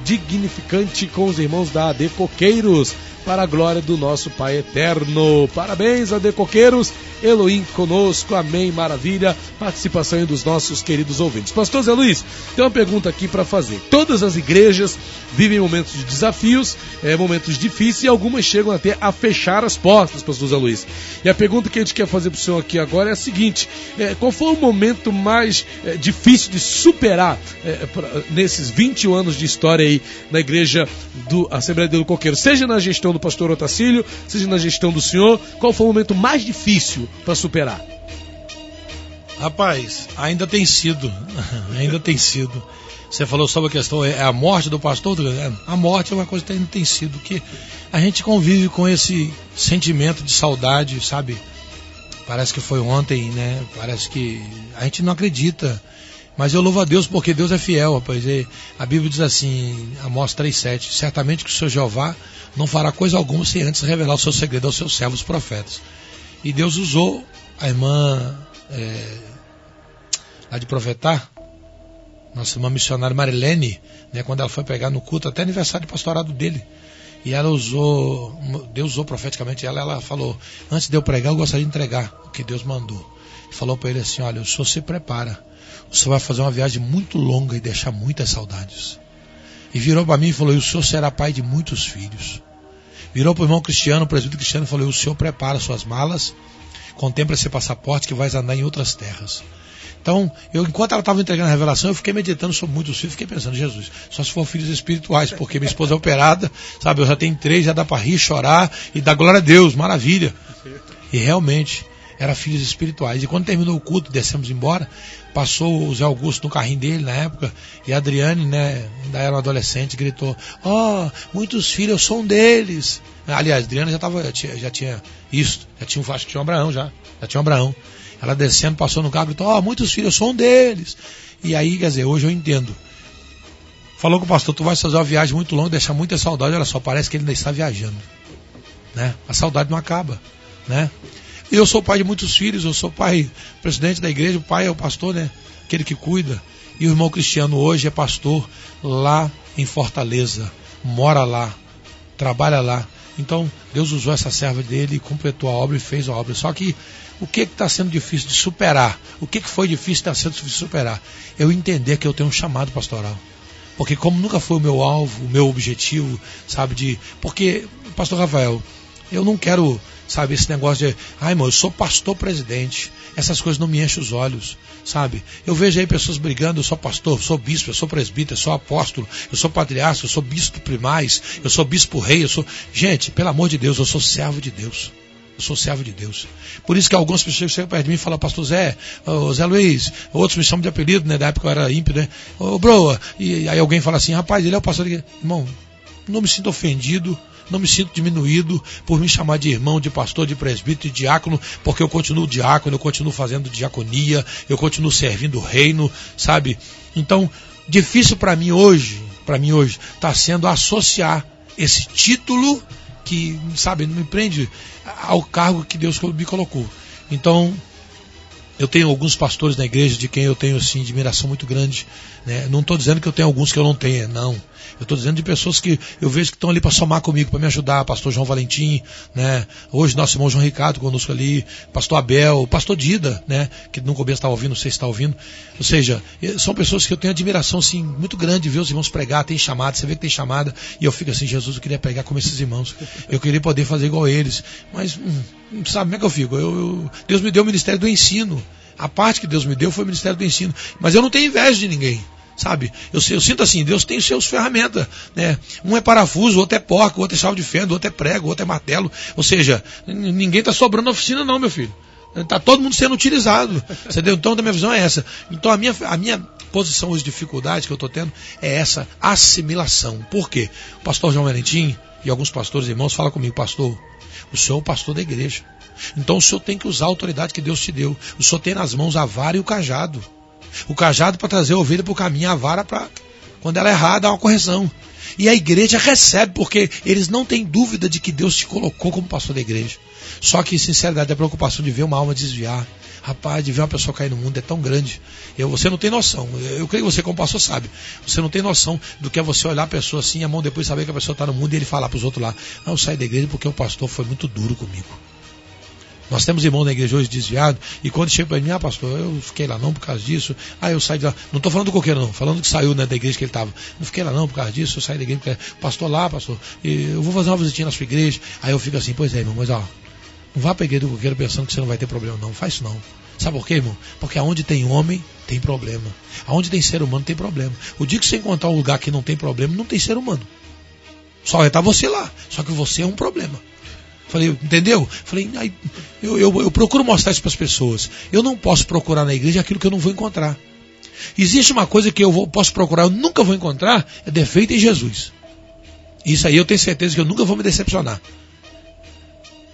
dignificante com os irmãos da AD Coqueiros para a glória do nosso Pai eterno. Parabéns, adecoqueiros. Elohim conosco, amém, maravilha. Participação dos nossos queridos ouvintes. Pastor Zé Luiz, tem uma pergunta aqui para fazer. Todas as igrejas vivem momentos de desafios, é, momentos difíceis e algumas chegam até a fechar as portas, Pastor Zé Luiz. E a pergunta que a gente quer fazer para o senhor aqui agora é a seguinte: é, qual foi o momento mais é, difícil de superar pra, nesses 21 anos de história aí na igreja do Assembleia do Coqueiro? Seja na gestão do pastor Otacílio, seja na gestão do senhor, qual foi o momento mais difícil para superar? Rapaz, ainda tem sido, ainda tem sido. Você falou sobre a questão, é a morte do pastor? É, a morte é uma coisa que ainda tem sido, que a gente convive com esse sentimento de saudade, sabe? Parece que foi ontem, né? Parece que a gente não acredita. Mas eu louvo a Deus porque Deus é fiel, rapaz. E a Bíblia diz assim, Amós 3,7: Certamente que o Senhor Jeová não fará coisa alguma sem antes revelar o seu segredo aos seus servos profetas. E Deus usou a irmã é, de Profetar, nossa irmã missionária Marilene, né, quando ela foi pegar no culto, até aniversário de pastorado dele. E ela usou, Deus usou profeticamente ela, ela falou, antes de eu pregar, eu gostaria de entregar o que Deus mandou. E falou para ele assim, olha, o senhor se prepara, senhor vai fazer uma viagem muito longa e deixar muitas saudades. E virou para mim e falou: E o senhor será pai de muitos filhos. Virou para o irmão Cristiano, o presbítero Cristiano, e falou: O senhor prepara suas malas, contempla esse passaporte que vai andar em outras terras. Então, eu, enquanto ela estava entregando a revelação, eu fiquei meditando sobre muitos filhos, fiquei pensando, Jesus, só se for filhos espirituais, porque minha esposa é operada, sabe, eu já tenho três, já dá para rir, chorar e dar glória a Deus, maravilha. E realmente, eram filhos espirituais. E quando terminou o culto, descemos embora, passou o Zé Augusto no carrinho dele na época, e a Adriane, né, ainda era adolescente, gritou: Ó, oh, muitos filhos, eu sou um deles. Aliás, a Adriana já, tava, já, tinha, já tinha isso, já tinha, acho que tinha um Abraão já, já tinha um Abraão. Ela descendo, passou no carro, gritou: Ó, oh, muitos filhos, eu sou um deles. E aí, quer dizer, hoje eu entendo. Falou com o pastor, tu vai fazer uma viagem muito longa, deixar muita saudade, olha só, parece que ele ainda está viajando. Né? A saudade não acaba. Né? Eu sou pai de muitos filhos, eu sou pai, presidente da igreja, o pai é o pastor, né? Aquele que cuida. E o irmão Cristiano hoje é pastor lá em Fortaleza, mora lá, trabalha lá. Então, Deus usou essa serva dele completou a obra e fez a obra. Só que o que está sendo difícil de superar? O que, que foi difícil está sendo difícil de superar? Eu entender que eu tenho um chamado pastoral. Porque como nunca foi o meu alvo, o meu objetivo, sabe, de. Porque, pastor Rafael, eu não quero sabe? Esse negócio de, ai, irmão, eu sou pastor presidente. Essas coisas não me enchem os olhos, sabe? Eu vejo aí pessoas brigando, eu sou pastor, eu sou bispo, eu sou presbítero, eu sou apóstolo, eu sou patriarca, eu sou bispo primais, eu sou bispo rei, eu sou. Gente, pelo amor de Deus, eu sou servo de Deus. Eu sou servo de Deus. Por isso que algumas pessoas chegam perto de mim e falam, pastor Zé, oh, Zé Luiz, outros me chamam de apelido, né? Da época eu era ímpio, né? Ô, oh, broa. E aí alguém fala assim, rapaz, ele é o pastor de. Irmão, não me sinto ofendido, não me sinto diminuído por me chamar de irmão, de pastor, de presbítero, de diácono, porque eu continuo diácono, eu continuo fazendo diaconia, eu continuo servindo o reino, sabe? Então, difícil para mim hoje, para mim hoje, está sendo associar esse título que, sabe, não me prende ao cargo que Deus me colocou. Então, eu tenho alguns pastores na igreja de quem eu tenho assim admiração muito grande. Né? Não estou dizendo que eu tenho alguns que eu não tenho, não. Eu estou dizendo de pessoas que eu vejo que estão ali para somar comigo, para me ajudar. Pastor João Valentim, né? Hoje nosso irmão João Ricardo conosco ali, Pastor Abel, Pastor Dida, né? Que no começo estava ouvindo, não sei se está ouvindo. Ou seja, são pessoas que eu tenho admiração assim muito grande de ver os irmãos pregar, tem chamada, você vê que tem chamada, e eu fico assim, Jesus, eu queria pregar como esses irmãos. Eu queria poder fazer igual eles. Mas hum, sabe como é que eu fico? Eu, eu, Deus me deu o ministério do ensino. A parte que Deus me deu foi o ministério do ensino. Mas eu não tenho inveja de ninguém sabe? Eu, eu, sinto assim, Deus tem os seus ferramentas, né? Um é parafuso, outro é porca, o outro é chave de fenda, outro é prego, outro é martelo. Ou seja, ninguém está sobrando na oficina não, meu filho. Está todo mundo sendo utilizado. Entendeu? Então, a minha visão é essa. Então, a minha, a minha posição, as dificuldades que eu estou tendo é essa assimilação. Por quê? O pastor João Valentim e alguns pastores irmãos falam comigo, pastor, o senhor é o pastor da igreja. Então o senhor tem que usar a autoridade que Deus te deu. O senhor tem nas mãos a vara e o cajado. O cajado para trazer a ovelha para o caminho, a vara para, quando ela errar, dar uma correção. E a igreja recebe, porque eles não têm dúvida de que Deus te colocou como pastor da igreja. Só que, sinceridade, a preocupação de ver uma alma desviar. Rapaz, de ver uma pessoa cair no mundo é tão grande. Eu, você não tem noção. Eu creio que você, como pastor, sabe. Você não tem noção do que é você olhar a pessoa assim, a mão depois saber que a pessoa está no mundo e ele falar para os outros lá: Não, eu saí da igreja porque o pastor foi muito duro comigo. Nós temos irmãos na igreja hoje desviados, e quando chega para mim, ah, pastor, eu fiquei lá não por causa disso, ah, eu saí de lá. Não estou falando do coqueiro, não, falando que saiu né, da igreja que ele estava. Não fiquei lá não por causa disso, eu saí da igreja, porque, pastor lá, pastor, eu vou fazer uma visitinha na sua igreja. Aí eu fico assim, pois é, irmão, mas ó, não vá para a igreja do coqueiro pensando que você não vai ter problema, não. Faz isso não. Sabe por quê, irmão? Porque aonde tem homem, tem problema. Aonde tem ser humano, tem problema. O dia que você encontrar um lugar que não tem problema, não tem ser humano. Só vai estar você lá. Só que você é um problema. Falei, entendeu? Falei, eu, eu, eu procuro mostrar isso para as pessoas. Eu não posso procurar na igreja aquilo que eu não vou encontrar. Existe uma coisa que eu vou, posso procurar, eu nunca vou encontrar, é defeito em Jesus. Isso aí eu tenho certeza que eu nunca vou me decepcionar.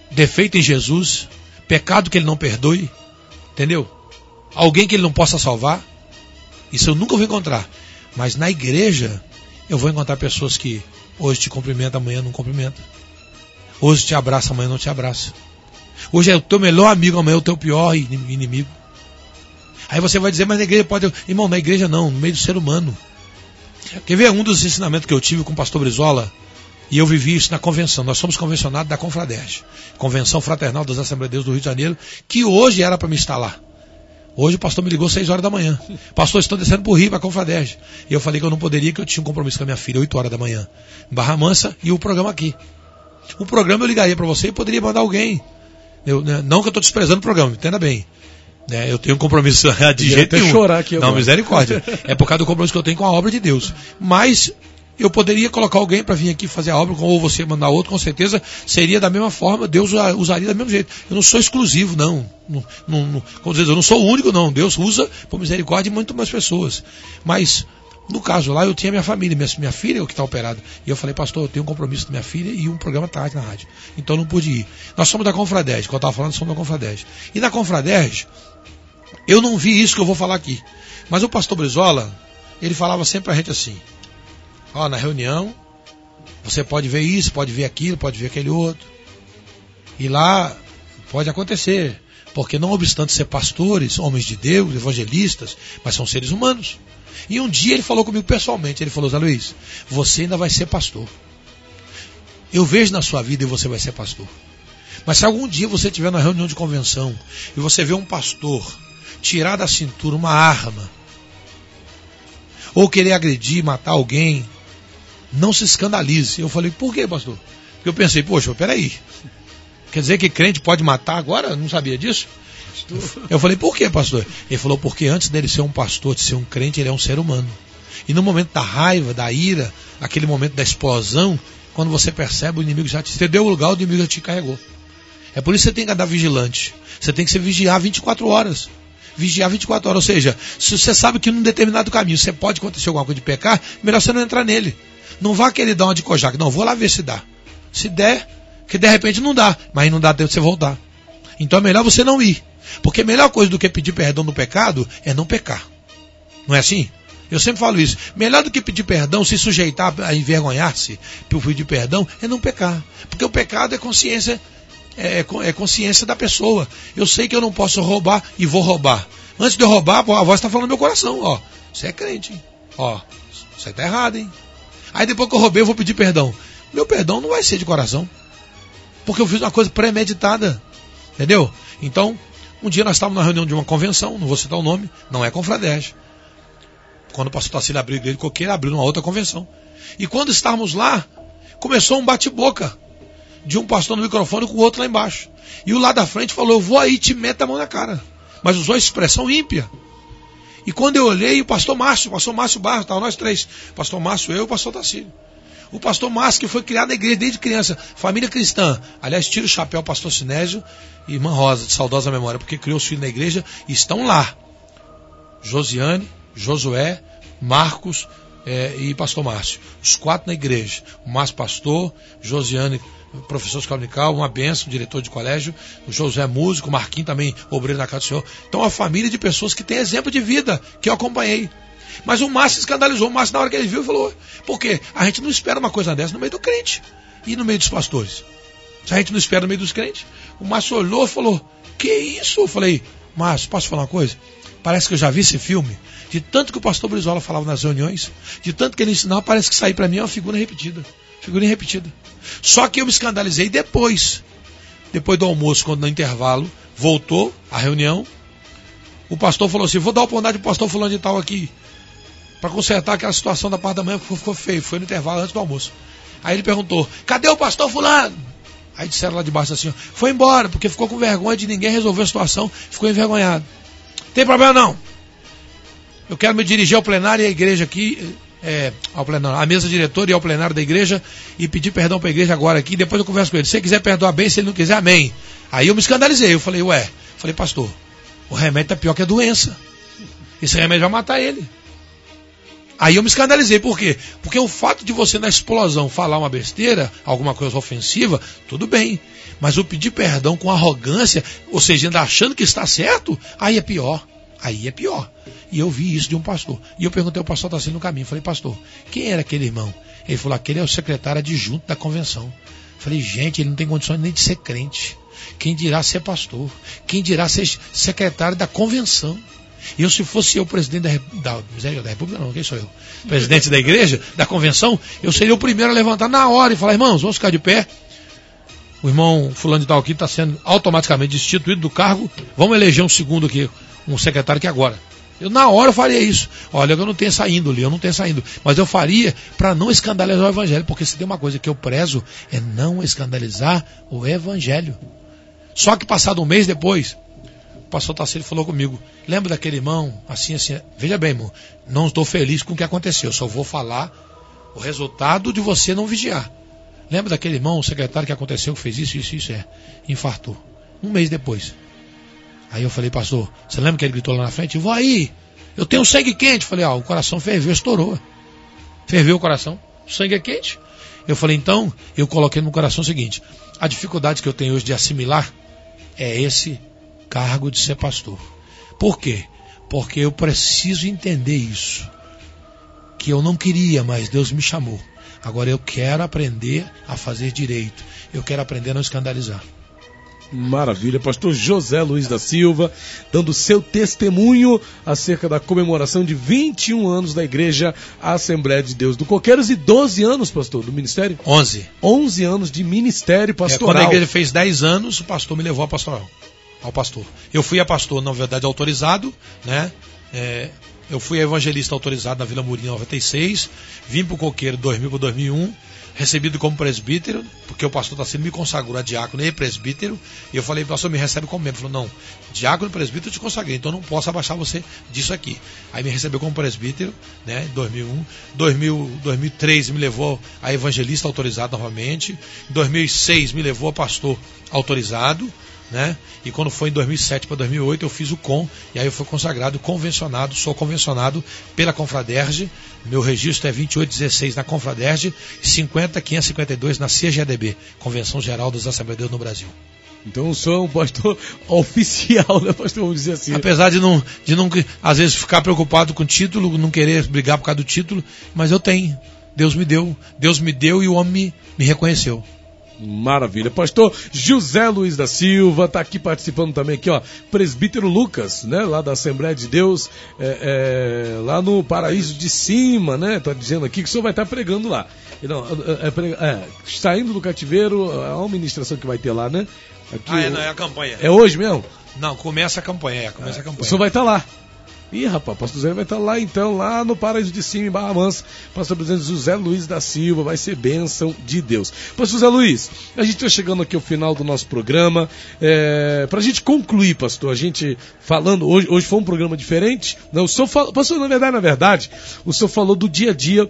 Defeito em Jesus, pecado que ele não perdoe, entendeu? Alguém que ele não possa salvar, isso eu nunca vou encontrar. Mas na igreja, eu vou encontrar pessoas que hoje te cumprimentam, amanhã não cumprimentam. Hoje te abraça, amanhã não te abraça. Hoje é o teu melhor amigo, amanhã é o teu pior inimigo. Aí você vai dizer, mas na igreja pode. Irmão, na igreja não, no meio do ser humano. Quer ver um dos ensinamentos que eu tive com o pastor Brizola? E eu vivi isso na convenção. Nós somos convencionados da Confradege, Convenção Fraternal das Assembleias de Deus do Rio de Janeiro, que hoje era para me instalar. Hoje o pastor me ligou às 6 horas da manhã. Pastor, estou descendo para o Rio, para a Confradege. E eu falei que eu não poderia, que eu tinha um compromisso com a minha filha, 8 horas da manhã. Em Barra Mansa e o programa aqui. O programa eu ligaria para você e poderia mandar alguém. Eu, né, não que eu estou desprezando o programa, entenda bem. Né, eu tenho um compromisso de jeito nenhum. chorar aqui agora. Não, misericórdia. é por causa do compromisso que eu tenho com a obra de Deus. Mas eu poderia colocar alguém para vir aqui fazer a obra, ou você mandar outro, com certeza seria da mesma forma, Deus usaria do mesmo jeito. Eu não sou exclusivo, não. não, não, não como dizer, eu não sou o único, não. Deus usa, por misericórdia, muito mais pessoas. Mas no caso lá, eu tinha minha família, minha, minha filha que está operada. E eu falei, pastor, eu tenho um compromisso com minha filha e um programa tarde na rádio. Então eu não pude ir. Nós somos da Confradege, quando eu estava falando, somos da Confradege. E na Confradege, eu não vi isso que eu vou falar aqui. Mas o pastor Brizola, ele falava sempre pra gente assim: ó, na reunião, você pode ver isso, pode ver aquilo, pode ver aquele outro. E lá pode acontecer. Porque não obstante ser pastores, homens de Deus, evangelistas, mas são seres humanos. E um dia ele falou comigo pessoalmente, ele falou, Zé Luiz, você ainda vai ser pastor. Eu vejo na sua vida e você vai ser pastor. Mas se algum dia você estiver na reunião de convenção e você vê um pastor tirar da cintura uma arma, ou querer agredir, matar alguém, não se escandalize. Eu falei, por quê, pastor? Porque eu pensei, poxa, peraí. Quer dizer que crente pode matar agora? Não sabia disso? Eu falei, por quê, pastor? Ele falou, porque antes dele ser um pastor, de ser um crente, ele é um ser humano. E no momento da raiva, da ira, naquele momento da explosão, quando você percebe o inimigo já te você deu o lugar, o inimigo já te carregou. É por isso que você tem que andar vigilante. Você tem que se vigiar 24 horas. Vigiar 24 horas. Ou seja, se você sabe que num determinado caminho você pode acontecer alguma coisa de pecar, melhor você não entrar nele. Não vá querer dar uma de cojac. Não, vou lá ver se dá. Se der, que de repente não dá. Mas não dá tempo de você voltar. Então é melhor você não ir. Porque a melhor coisa do que pedir perdão do pecado é não pecar. Não é assim? Eu sempre falo isso. Melhor do que pedir perdão, se sujeitar a envergonhar-se por pedir perdão, é não pecar. Porque o pecado é consciência, é, é, consciência da pessoa. Eu sei que eu não posso roubar e vou roubar. Antes de eu roubar, a voz está falando no meu coração, ó. Você é crente? Ó, você está errado, hein? Aí depois que eu roubei, eu vou pedir perdão. Meu perdão não vai ser de coração. Porque eu fiz uma coisa premeditada. Entendeu? Então, um dia nós estávamos na reunião de uma convenção, não vou citar o nome, não é Confradege. Quando o pastor Tacílio abriu a igreja de Coqueira, abriu uma outra convenção. E quando estávamos lá, começou um bate-boca de um pastor no microfone com o outro lá embaixo. E o lá da frente falou: Eu vou aí te meta a mão na cara. Mas usou a expressão ímpia. E quando eu olhei, o pastor Márcio, o pastor Márcio Barros, estavam nós três: pastor Márcio, eu e o pastor Tacílio. O pastor Márcio, que foi criado na igreja desde criança, família cristã. Aliás, tira o chapéu, pastor Sinésio e irmã Rosa, de saudosa memória, porque criou os filhos na igreja e estão lá. Josiane, Josué, Marcos é, e pastor Márcio. Os quatro na igreja. O Márcio pastor, Josiane professor escola unical, uma benção, diretor de colégio, o José músico, Marquinhos também, obreiro na casa do Senhor. Então, uma família de pessoas que tem exemplo de vida, que eu acompanhei. Mas o Márcio escandalizou. O Márcio, na hora que ele viu, falou: por quê? A gente não espera uma coisa dessa no meio do crente e no meio dos pastores. A gente não espera no meio dos crentes. O Márcio olhou e falou: que isso? Eu falei: Márcio, posso falar uma coisa? Parece que eu já vi esse filme. De tanto que o pastor Brizola falava nas reuniões, de tanto que ele ensinava, parece que sair para mim é uma figura repetida. Figura repetida. Só que eu me escandalizei depois. Depois do almoço, quando no intervalo voltou a reunião, o pastor falou assim: vou dar oportunidade pro pastor fulano de tal aqui para consertar aquela situação da parte da manhã que ficou feio. Foi no intervalo antes do almoço. Aí ele perguntou: cadê o pastor fulano? Aí disseram lá de baixo assim: foi embora, porque ficou com vergonha de ninguém resolver a situação, ficou envergonhado. Tem problema não. Eu quero me dirigir ao plenário e à igreja aqui, é, ao plenário, à mesa diretora e ao plenário da igreja e pedir perdão para a igreja agora aqui. Depois eu converso com ele. Se ele quiser perdoar bem, se ele não quiser, amém. Aí eu me escandalizei. Eu falei, ué, falei, pastor, o remédio tá pior que a doença. Esse remédio vai matar ele. Aí eu me escandalizei, por quê? Porque o fato de você na explosão falar uma besteira, alguma coisa ofensiva, tudo bem. Mas o pedir perdão com arrogância, ou seja, ainda achando que está certo, aí é pior. Aí é pior. E eu vi isso de um pastor. E eu perguntei ao pastor está no caminho. Falei, pastor, quem era aquele irmão? Ele falou, aquele é o secretário adjunto da convenção. Falei, gente, ele não tem condições nem de ser crente. Quem dirá ser pastor? Quem dirá ser secretário da convenção? Eu, se fosse eu presidente da, da, da República, não, quem sou eu? Presidente da igreja, da convenção, eu seria o primeiro a levantar na hora e falar, irmãos, vamos ficar de pé. O irmão fulano de tal aqui está sendo automaticamente destituído do cargo. Vamos eleger um segundo aqui, um secretário que agora. Eu na hora eu faria isso. Olha, eu não tenho essa índole, eu não tenho essa índole. Mas eu faria para não escandalizar o evangelho, porque se tem uma coisa que eu prezo é não escandalizar o evangelho. Só que passado um mês depois, o pastor Tarcísio falou comigo, lembra daquele irmão, assim, assim, veja bem, irmão, não estou feliz com o que aconteceu, só vou falar o resultado de você não vigiar. Lembra daquele irmão, o secretário que aconteceu, que fez isso, isso, isso, é, infartou. Um mês depois. Aí eu falei, pastor, você lembra que ele gritou lá na frente? Vou aí, eu tenho sangue quente. Falei, ó, ah, o coração ferveu, estourou. Ferveu o coração, o sangue é quente. Eu falei, então, eu coloquei no coração o seguinte, a dificuldade que eu tenho hoje de assimilar é esse cargo de ser pastor. Por quê? Porque eu preciso entender isso. Que eu não queria, mas Deus me chamou. Agora eu quero aprender a fazer direito. Eu quero aprender a não escandalizar. Maravilha, pastor José Luiz da Silva, dando seu testemunho acerca da comemoração de 21 anos da Igreja Assembleia de Deus do Coqueiros e 12 anos, pastor, do ministério? 11. 11 anos de ministério pastoral. É, quando a igreja fez 10 anos, o pastor me levou a pastoral ao pastor. Eu fui a pastor, na verdade, autorizado, né? É, eu fui evangelista autorizado na Vila Murim em 96, vim para o Coqueiro 2000 para 2001, recebido como presbítero, porque o pastor Tassino me consagrou a diácono e presbítero, e eu falei, pastor, me recebe como membro. Ele falou, não, diácono e presbítero eu te consagrei, então não posso abaixar você disso aqui. Aí me recebeu como presbítero, né, em 2001. 2000, 2003 me levou a evangelista autorizado novamente. Em 2006 me levou a pastor autorizado né? E quando foi em 2007 para 2008 eu fiz o com e aí eu fui consagrado convencionado, sou convencionado pela Confraderge. Meu registro é 2816 na Confraderge e 50552 na CGDB, Convenção Geral dos Assembleias de Deus no Brasil. Então o senhor é um pastor oficial, né, pastor? Vamos dizer assim. Apesar de não, de não, às vezes, ficar preocupado com o título, não querer brigar por causa do título, mas eu tenho. Deus me deu. Deus me deu e o homem me, me reconheceu. Maravilha. Pastor José Luiz da Silva está aqui participando também aqui, ó. Presbítero Lucas, né? Lá da Assembleia de Deus, é, é, lá no Paraíso de Cima, né? Tá dizendo aqui que o senhor vai estar tá pregando lá. Não, é, é, saindo do cativeiro, é uma ministração que vai ter lá, né? Aqui, ah, é, não, é a campanha. É hoje mesmo? Não, começa a campanha, é, começa a campanha. O senhor vai estar tá lá. Ih, rapaz, pastor Zé vai estar lá então, lá no Paraíso de Cima, em Barra. Pastor presidente José Luiz da Silva, vai ser bênção de Deus. Pastor José Luiz, a gente está chegando aqui ao final do nosso programa. É, Para a gente concluir, pastor, a gente falando, hoje, hoje foi um programa diferente. Não, o senhor falou, pastor, na verdade, na verdade, o senhor falou do dia a dia.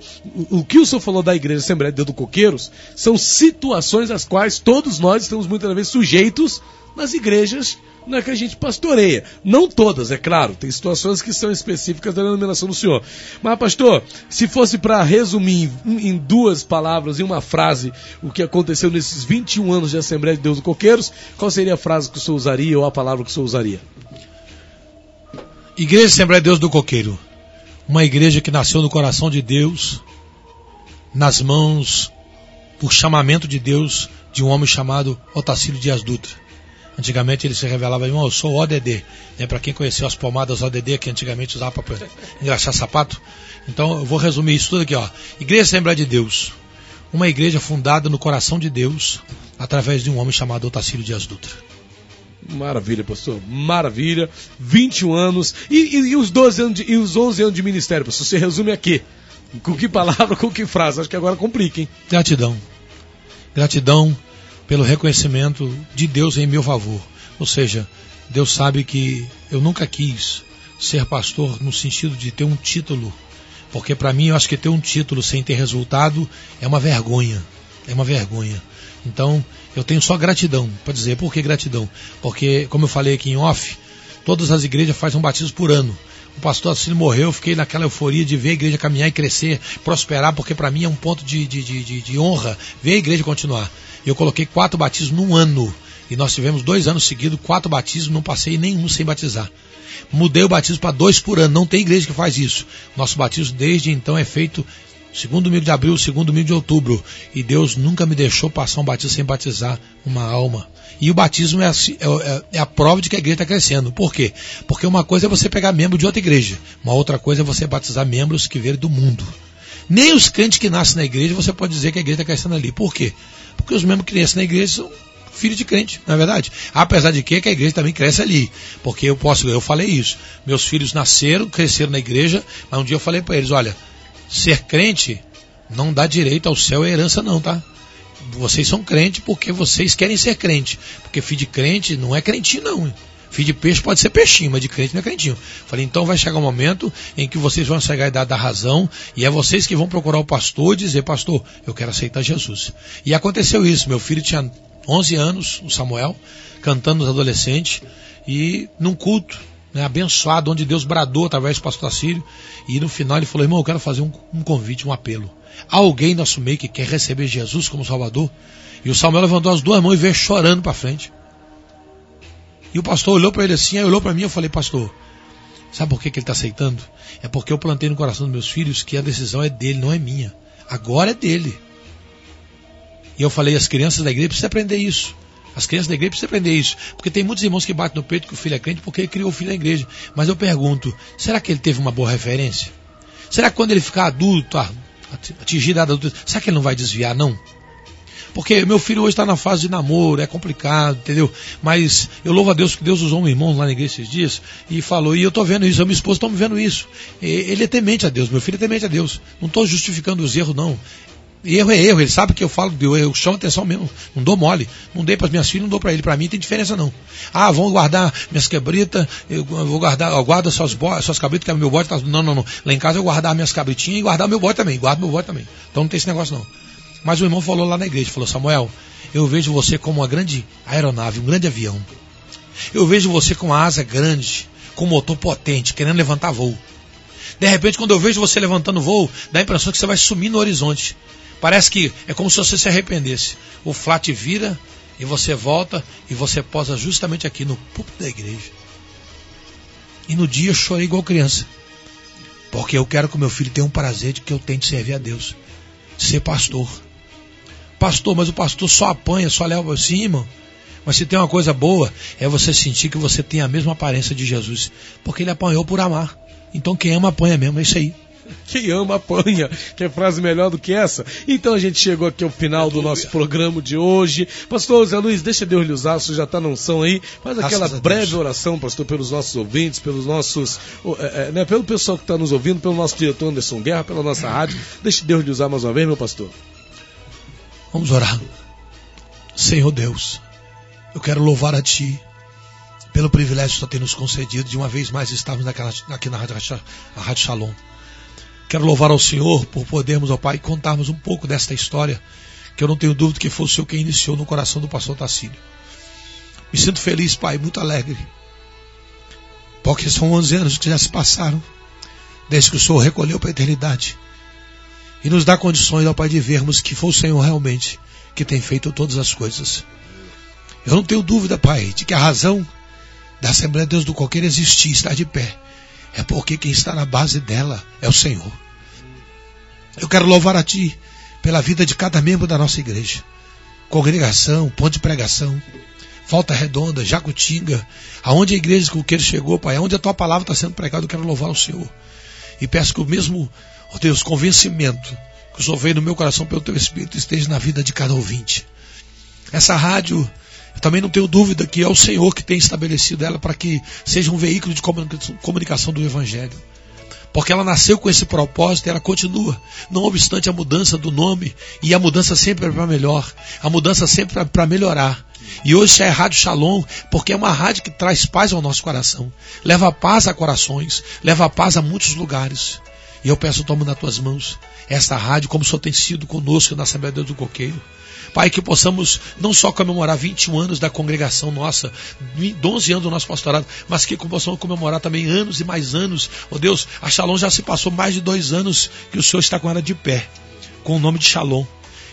O, o que o senhor falou da Igreja Assembleia de Deus do Coqueiros são situações às quais todos nós estamos muitas vezes sujeitos nas igrejas não é que a gente pastoreia. Não todas, é claro. Tem situações que são específicas da denominação do senhor. Mas, pastor, se fosse para resumir em, em, duas palavras, em uma frase, o que aconteceu nesses 21 anos de Assembleia de Deus do Coqueiros, qual seria a frase que o senhor usaria ou a palavra que o senhor usaria? Igreja Assembleia de Deus do Coqueiro. Uma igreja que nasceu no coração de Deus, nas mãos, por chamamento de Deus, de um homem chamado Otacílio Dias Dutra. Antigamente ele se revelava, irmão, eu sou ODD. Né? Para quem conheceu as pomadas ODD que antigamente usava para engraxar sapato. Então eu vou resumir isso tudo aqui. Ó. Igreja Assembleia de Deus. Uma igreja fundada no coração de Deus através de um homem chamado Otacílio Dias Dutra. Maravilha, pastor. Maravilha. 21 anos. E, e, e, os 12 anos de, e os 11 anos de ministério, pastor? Você resume aqui. Com que palavra, com que frase? Acho que agora complica, hein? Gratidão. Gratidão pelo reconhecimento de Deus em meu favor. Ou seja, Deus sabe que eu nunca quis ser pastor no sentido de ter um título. Porque para mim eu acho que ter um título sem ter resultado é uma vergonha. É uma vergonha. Então, eu tenho só gratidão para dizer. Por que gratidão? Porque, como eu falei aqui em off, todas as igrejas fazem um batismo por ano. O pastor Assílio morreu, eu fiquei naquela euforia de ver a igreja caminhar e crescer, prosperar, porque para mim é um ponto de, de, de, de, honra ver a igreja continuar. Eu coloquei quatro batismos num ano. E nós tivemos dois anos seguidos, quatro batismos, não passei nenhum sem batizar. Mudei o batismo para dois por ano, não tem igreja que faz isso. Nosso batismo desde então é feito segundo domingo de abril, segundo domingo de outubro. E Deus nunca me deixou passar um batismo sem batizar uma alma. E o batismo é a, é, é a prova de que a igreja está crescendo. Por quê? Porque uma coisa é você pegar membro de outra igreja, uma outra coisa é você batizar membros que vieram do mundo. Nem os crentes que nascem na igreja você pode dizer que a igreja está crescendo ali. Por quê? Porque os membros que nascem na igreja são filhos de crente, na é verdade. Apesar de que, que a igreja também cresce ali. Porque eu posso, eu falei isso. Meus filhos nasceram, cresceram na igreja, mas um dia eu falei para eles, olha, ser crente não dá direito ao céu e herança não, tá? Vocês são crente porque vocês querem ser crente. Porque filho de crente não é crentinho não. Filho de peixe pode ser peixinho, mas de crente não é crentinho. Falei, então vai chegar um momento em que vocês vão chegar à idade da razão e é vocês que vão procurar o pastor e dizer, pastor, eu quero aceitar Jesus. E aconteceu isso. Meu filho tinha 11 anos, o Samuel, cantando nos adolescentes e num culto né, abençoado, onde Deus bradou através do pastor Assírio. E no final ele falou: irmão, eu quero fazer um, um convite, um apelo. Há alguém no nosso meio que quer receber Jesus como Salvador? E o Samuel levantou as duas mãos e veio chorando para frente. E o pastor olhou para ele assim, aí olhou para mim e eu falei: Pastor, sabe por que, que ele está aceitando? É porque eu plantei no coração dos meus filhos que a decisão é dele, não é minha. Agora é dele. E eu falei: as crianças da igreja precisam aprender isso. As crianças da igreja precisam aprender isso. Porque tem muitos irmãos que batem no peito que o filho é crente porque ele criou o filho na igreja. Mas eu pergunto, será que ele teve uma boa referência? Será que quando ele ficar adulto, atingido adulto, será que ele não vai desviar, não? Porque meu filho hoje está na fase de namoro, é complicado, entendeu? Mas eu louvo a Deus que Deus usou um irmão lá na igreja esses dias e falou, e eu estou vendo isso, a minha esposa está me vendo isso. Ele é temente a Deus, meu filho é temente a Deus. Não estou justificando os erros, não. Erro é erro, ele sabe que eu falo erro, eu chamo atenção mesmo, não dou mole. Não dei para as minhas filhas, não dou para ele. Para mim tem diferença não. Ah, vão guardar minhas cabritas, eu vou guardar, eu guardo suas, suas cabritas, que é meu bode tá... Não, não, não. Lá em casa eu guardar minhas cabritinhas e guardar meu bode também, guardo meu bode também. Então não tem esse negócio não. Mas o irmão falou lá na igreja, falou, Samuel, eu vejo você como uma grande aeronave, um grande avião. Eu vejo você com uma asa grande, com um motor potente, querendo levantar voo. De repente, quando eu vejo você levantando voo, dá a impressão que você vai sumir no horizonte. Parece que é como se você se arrependesse. O flat vira e você volta e você posa justamente aqui no púlpito da igreja. E no dia eu chorei igual criança. Porque eu quero que meu filho tenha um prazer de que eu tente servir a Deus. Ser pastor. Pastor, mas o pastor só apanha, só leva assim, irmão. Mas se tem uma coisa boa, é você sentir que você tem a mesma aparência de Jesus. Porque ele apanhou por amar. Então quem ama apanha mesmo, é isso aí. Quem ama apanha. Que é frase melhor do que essa? Então a gente chegou aqui ao final do nosso programa de hoje. Pastor Zé Luiz, deixa Deus lhe usar, você já está na unção aí. Faz aquela breve oração, pastor, pelos nossos ouvintes, pelos nossos. É, é, né, pelo pessoal que está nos ouvindo, pelo nosso diretor Anderson Guerra, pela nossa rádio. Deixa Deus lhe usar mais uma vez, meu pastor. Vamos orar. Senhor Deus, eu quero louvar a Ti pelo privilégio que tu tem nos concedido de uma vez mais estarmos naquela, aqui na Rádio, a Rádio Shalom. Quero louvar ao Senhor por podermos, ó Pai, contarmos um pouco desta história, que eu não tenho dúvida que foi o Senhor quem iniciou no coração do pastor Tacílio. Me sinto feliz, Pai, muito alegre. Porque são 11 anos que já se passaram desde que o Senhor recolheu para a eternidade. E nos dá condições, ó Pai, de vermos que foi o Senhor realmente que tem feito todas as coisas. Eu não tenho dúvida, Pai, de que a razão da Assembleia de Deus do Coqueiro existir, estar de pé, é porque quem está na base dela é o Senhor. Eu quero louvar a Ti pela vida de cada membro da nossa igreja. Congregação, ponto de pregação, Volta Redonda, Jacutinga, aonde a igreja que o Coqueiro chegou, Pai, aonde a Tua palavra está sendo pregada, eu quero louvar o Senhor. E peço que o mesmo, ó Deus, convencimento que o Senhor veio no meu coração pelo Teu Espírito esteja na vida de cada ouvinte. Essa rádio eu também não tenho dúvida que é o Senhor que tem estabelecido ela para que seja um veículo de comunicação do Evangelho. Porque ela nasceu com esse propósito e ela continua. Não obstante a mudança do nome, e a mudança sempre é para melhor, a mudança sempre é para melhorar. E hoje é a Rádio Shalom, porque é uma rádio que traz paz ao nosso coração, leva paz a corações, leva paz a muitos lugares. E eu peço, toma nas tuas mãos esta rádio, como o Senhor tem sido conosco na Assembleia do Coqueiro. Pai, que possamos não só comemorar 21 anos da congregação nossa, 12 anos do nosso pastorado, mas que possamos comemorar também anos e mais anos. Oh Deus, a Shalom já se passou mais de dois anos que o Senhor está com ela de pé, com o nome de Shalom.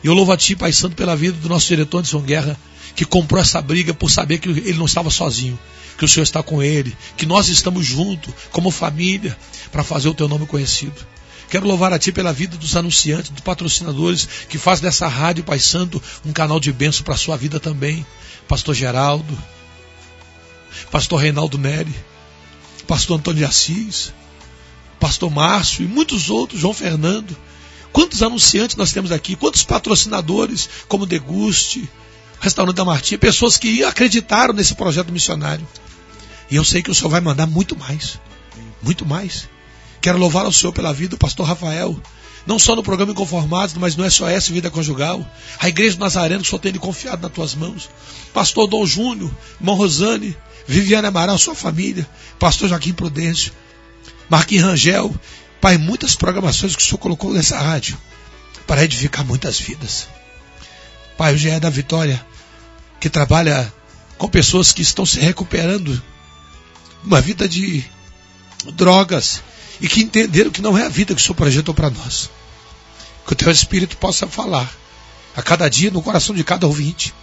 E eu louvo a Ti, Pai Santo, pela vida do nosso diretor de São Guerra, que comprou essa briga por saber que ele não estava sozinho, que o Senhor está com ele, que nós estamos juntos, como família, para fazer o Teu nome conhecido. Quero louvar a Ti pela vida dos anunciantes, dos patrocinadores que faz dessa rádio Pai Santo um canal de bênção para a sua vida também. Pastor Geraldo, Pastor Reinaldo Neri, Pastor Antônio de Assis, Pastor Márcio e muitos outros, João Fernando. Quantos anunciantes nós temos aqui? Quantos patrocinadores, como Deguste, Restaurante da Martinha, pessoas que acreditaram nesse projeto missionário. E eu sei que o Senhor vai mandar muito mais. Muito mais. Quero louvar ao Senhor pela vida do pastor Rafael, não só no programa Inconformados, mas no SOS Vida Conjugal, a Igreja do Nazareno que só tem confiado nas tuas mãos. Pastor Dom Júnior, irmão Rosane, Viviane Amaral, sua família, Pastor Joaquim Prudêncio, Marquinhos Rangel, Pai, muitas programações que o Senhor colocou nessa rádio para edificar muitas vidas. Pai, o GE da Vitória, que trabalha com pessoas que estão se recuperando uma vida de drogas, e que entenderam que não é a vida que o Senhor projetou para nós. Que o teu Espírito possa falar a cada dia no coração de cada ouvinte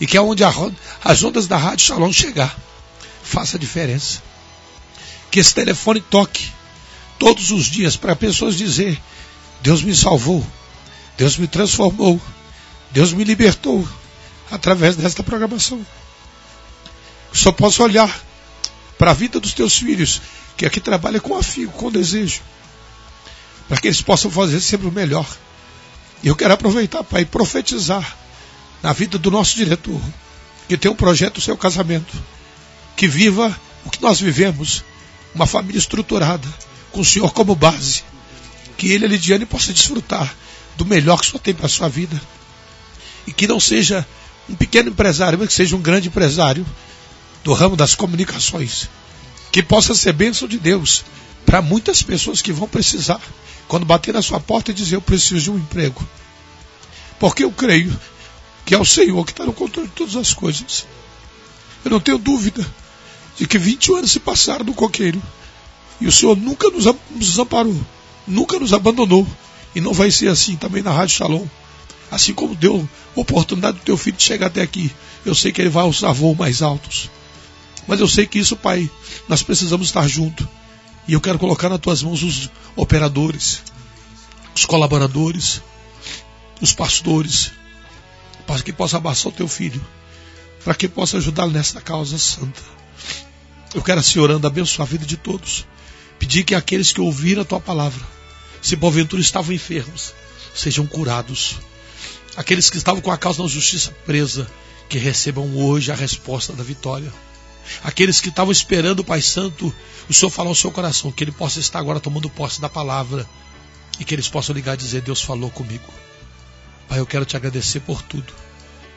e que aonde as ondas da Rádio Shalom chegar, faça a diferença. Que esse telefone toque todos os dias para pessoas dizer: Deus me salvou, Deus me transformou, Deus me libertou através desta programação. Só posso olhar para a vida dos teus filhos que aqui trabalha com afigo, com desejo, para que eles possam fazer sempre o melhor. E eu quero aproveitar, Pai, e profetizar na vida do nosso diretor, que tem um projeto do seu casamento, que viva o que nós vivemos, uma família estruturada, com o Senhor como base, que ele, a Lidiane, possa desfrutar do melhor que o Senhor tem para a sua vida, e que não seja um pequeno empresário, mas que seja um grande empresário do ramo das comunicações, que possa ser bênção de Deus para muitas pessoas que vão precisar quando bater na sua porta e dizer eu preciso de um emprego. Porque eu creio que é o Senhor que está no controle de todas as coisas. Eu não tenho dúvida de que 20 anos se passaram no coqueiro e o Senhor nunca nos desamparou, nunca nos abandonou e não vai ser assim também na Rádio Shalom. Assim como deu oportunidade do teu filho de chegar até aqui, eu sei que ele vai aos voos mais altos. Mas eu sei que isso, Pai, nós precisamos estar junto. E eu quero colocar nas tuas mãos os operadores, os colaboradores, os pastores, para que possa abraçar o teu filho, para que possa ajudá-lo nesta causa santa. Eu quero assim orando, abençoar a vida de todos. Pedir que aqueles que ouviram a tua palavra, se porventura estavam enfermos, sejam curados. Aqueles que estavam com a causa da justiça presa, que recebam hoje a resposta da vitória. Aqueles que estavam esperando o Pai Santo, o Senhor falar ao seu coração, que ele possa estar agora tomando posse da palavra e que eles possam ligar e dizer: Deus falou comigo. Pai, eu quero te agradecer por tudo.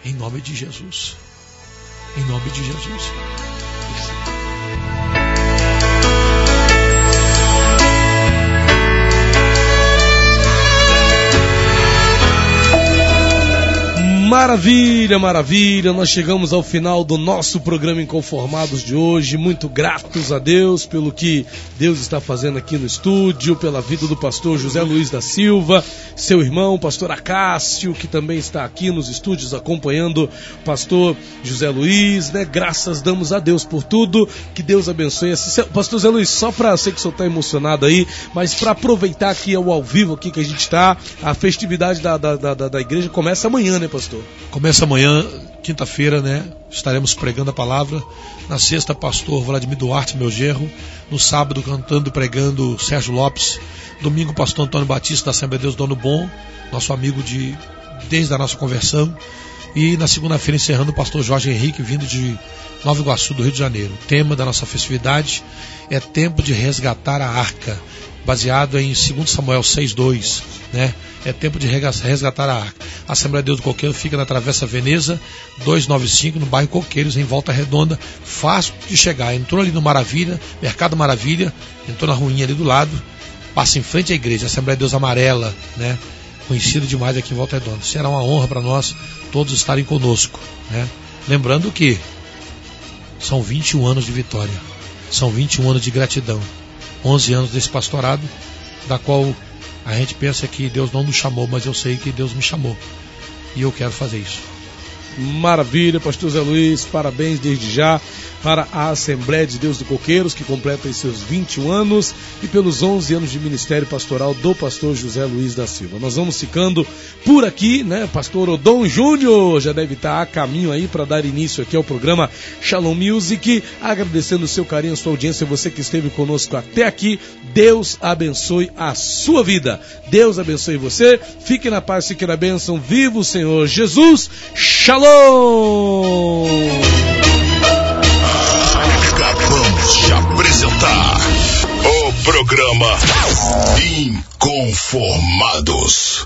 Em nome de Jesus. Em nome de Jesus. Maravilha, maravilha. Nós chegamos ao final do nosso programa Inconformados de hoje. Muito gratos a Deus pelo que Deus está fazendo aqui no estúdio, pela vida do pastor José Luiz da Silva, seu irmão, pastor Acácio, que também está aqui nos estúdios acompanhando pastor José Luiz, né? Graças damos a Deus por tudo. Que Deus abençoe. Pastor José Luiz, só para sei que o senhor está emocionado aí, mas para aproveitar aqui o ao vivo aqui que a gente está, a festividade da, da, da, da igreja começa amanhã, né, pastor? Começa amanhã, quinta-feira, né? Estaremos pregando a palavra. Na sexta, pastor Vladimir Duarte, meu gerro. No sábado, cantando e pregando Sérgio Lopes. Domingo, pastor Antônio Batista, da Assembleia de Deus Dono Bom, nosso amigo de desde a nossa conversão. E na segunda-feira, encerrando, o pastor Jorge Henrique, vindo de Nova Iguaçu, do Rio de Janeiro. O tema da nossa festividade é tempo de resgatar a arca, baseado em 2 Samuel 6,2, né? É tempo de resgatar a arca. A Assembleia de Deus do Coqueiro fica na Travessa Veneza, 295, no bairro Coqueiros, em Volta Redonda, fácil de chegar. Entrou ali no Maravilha, Mercado Maravilha, entrou na ruinha ali do lado, passa em frente à igreja, Assembleia de Deus Amarela, né? Conhecido demais aqui em Volta Redonda. Será uma honra para nós todos estarem conosco, né? Lembrando que são 21 anos de vitória, são 21 anos de gratidão, 11 anos desse pastorado, da qual a gente pensa que Deus não nos chamou, mas eu sei que Deus me chamou. E eu quero fazer isso. Maravilha, pastor Zé Luiz, parabéns desde já para a Assembleia de Deus do Coqueiros, que completa seus 21 anos, e pelos 11 anos de ministério pastoral do pastor José Luiz da Silva. Nós vamos ficando por aqui, né? Pastor Odon Júnior já deve estar a caminho aí para dar início aqui ao programa Shalom Music, agradecendo o seu carinho, a sua audiência, você que esteve conosco até aqui. Deus abençoe a sua vida. Deus abençoe você. Fique na paz, fique na bênção. Viva o Senhor Jesus. Shalom! Programa Inconformados.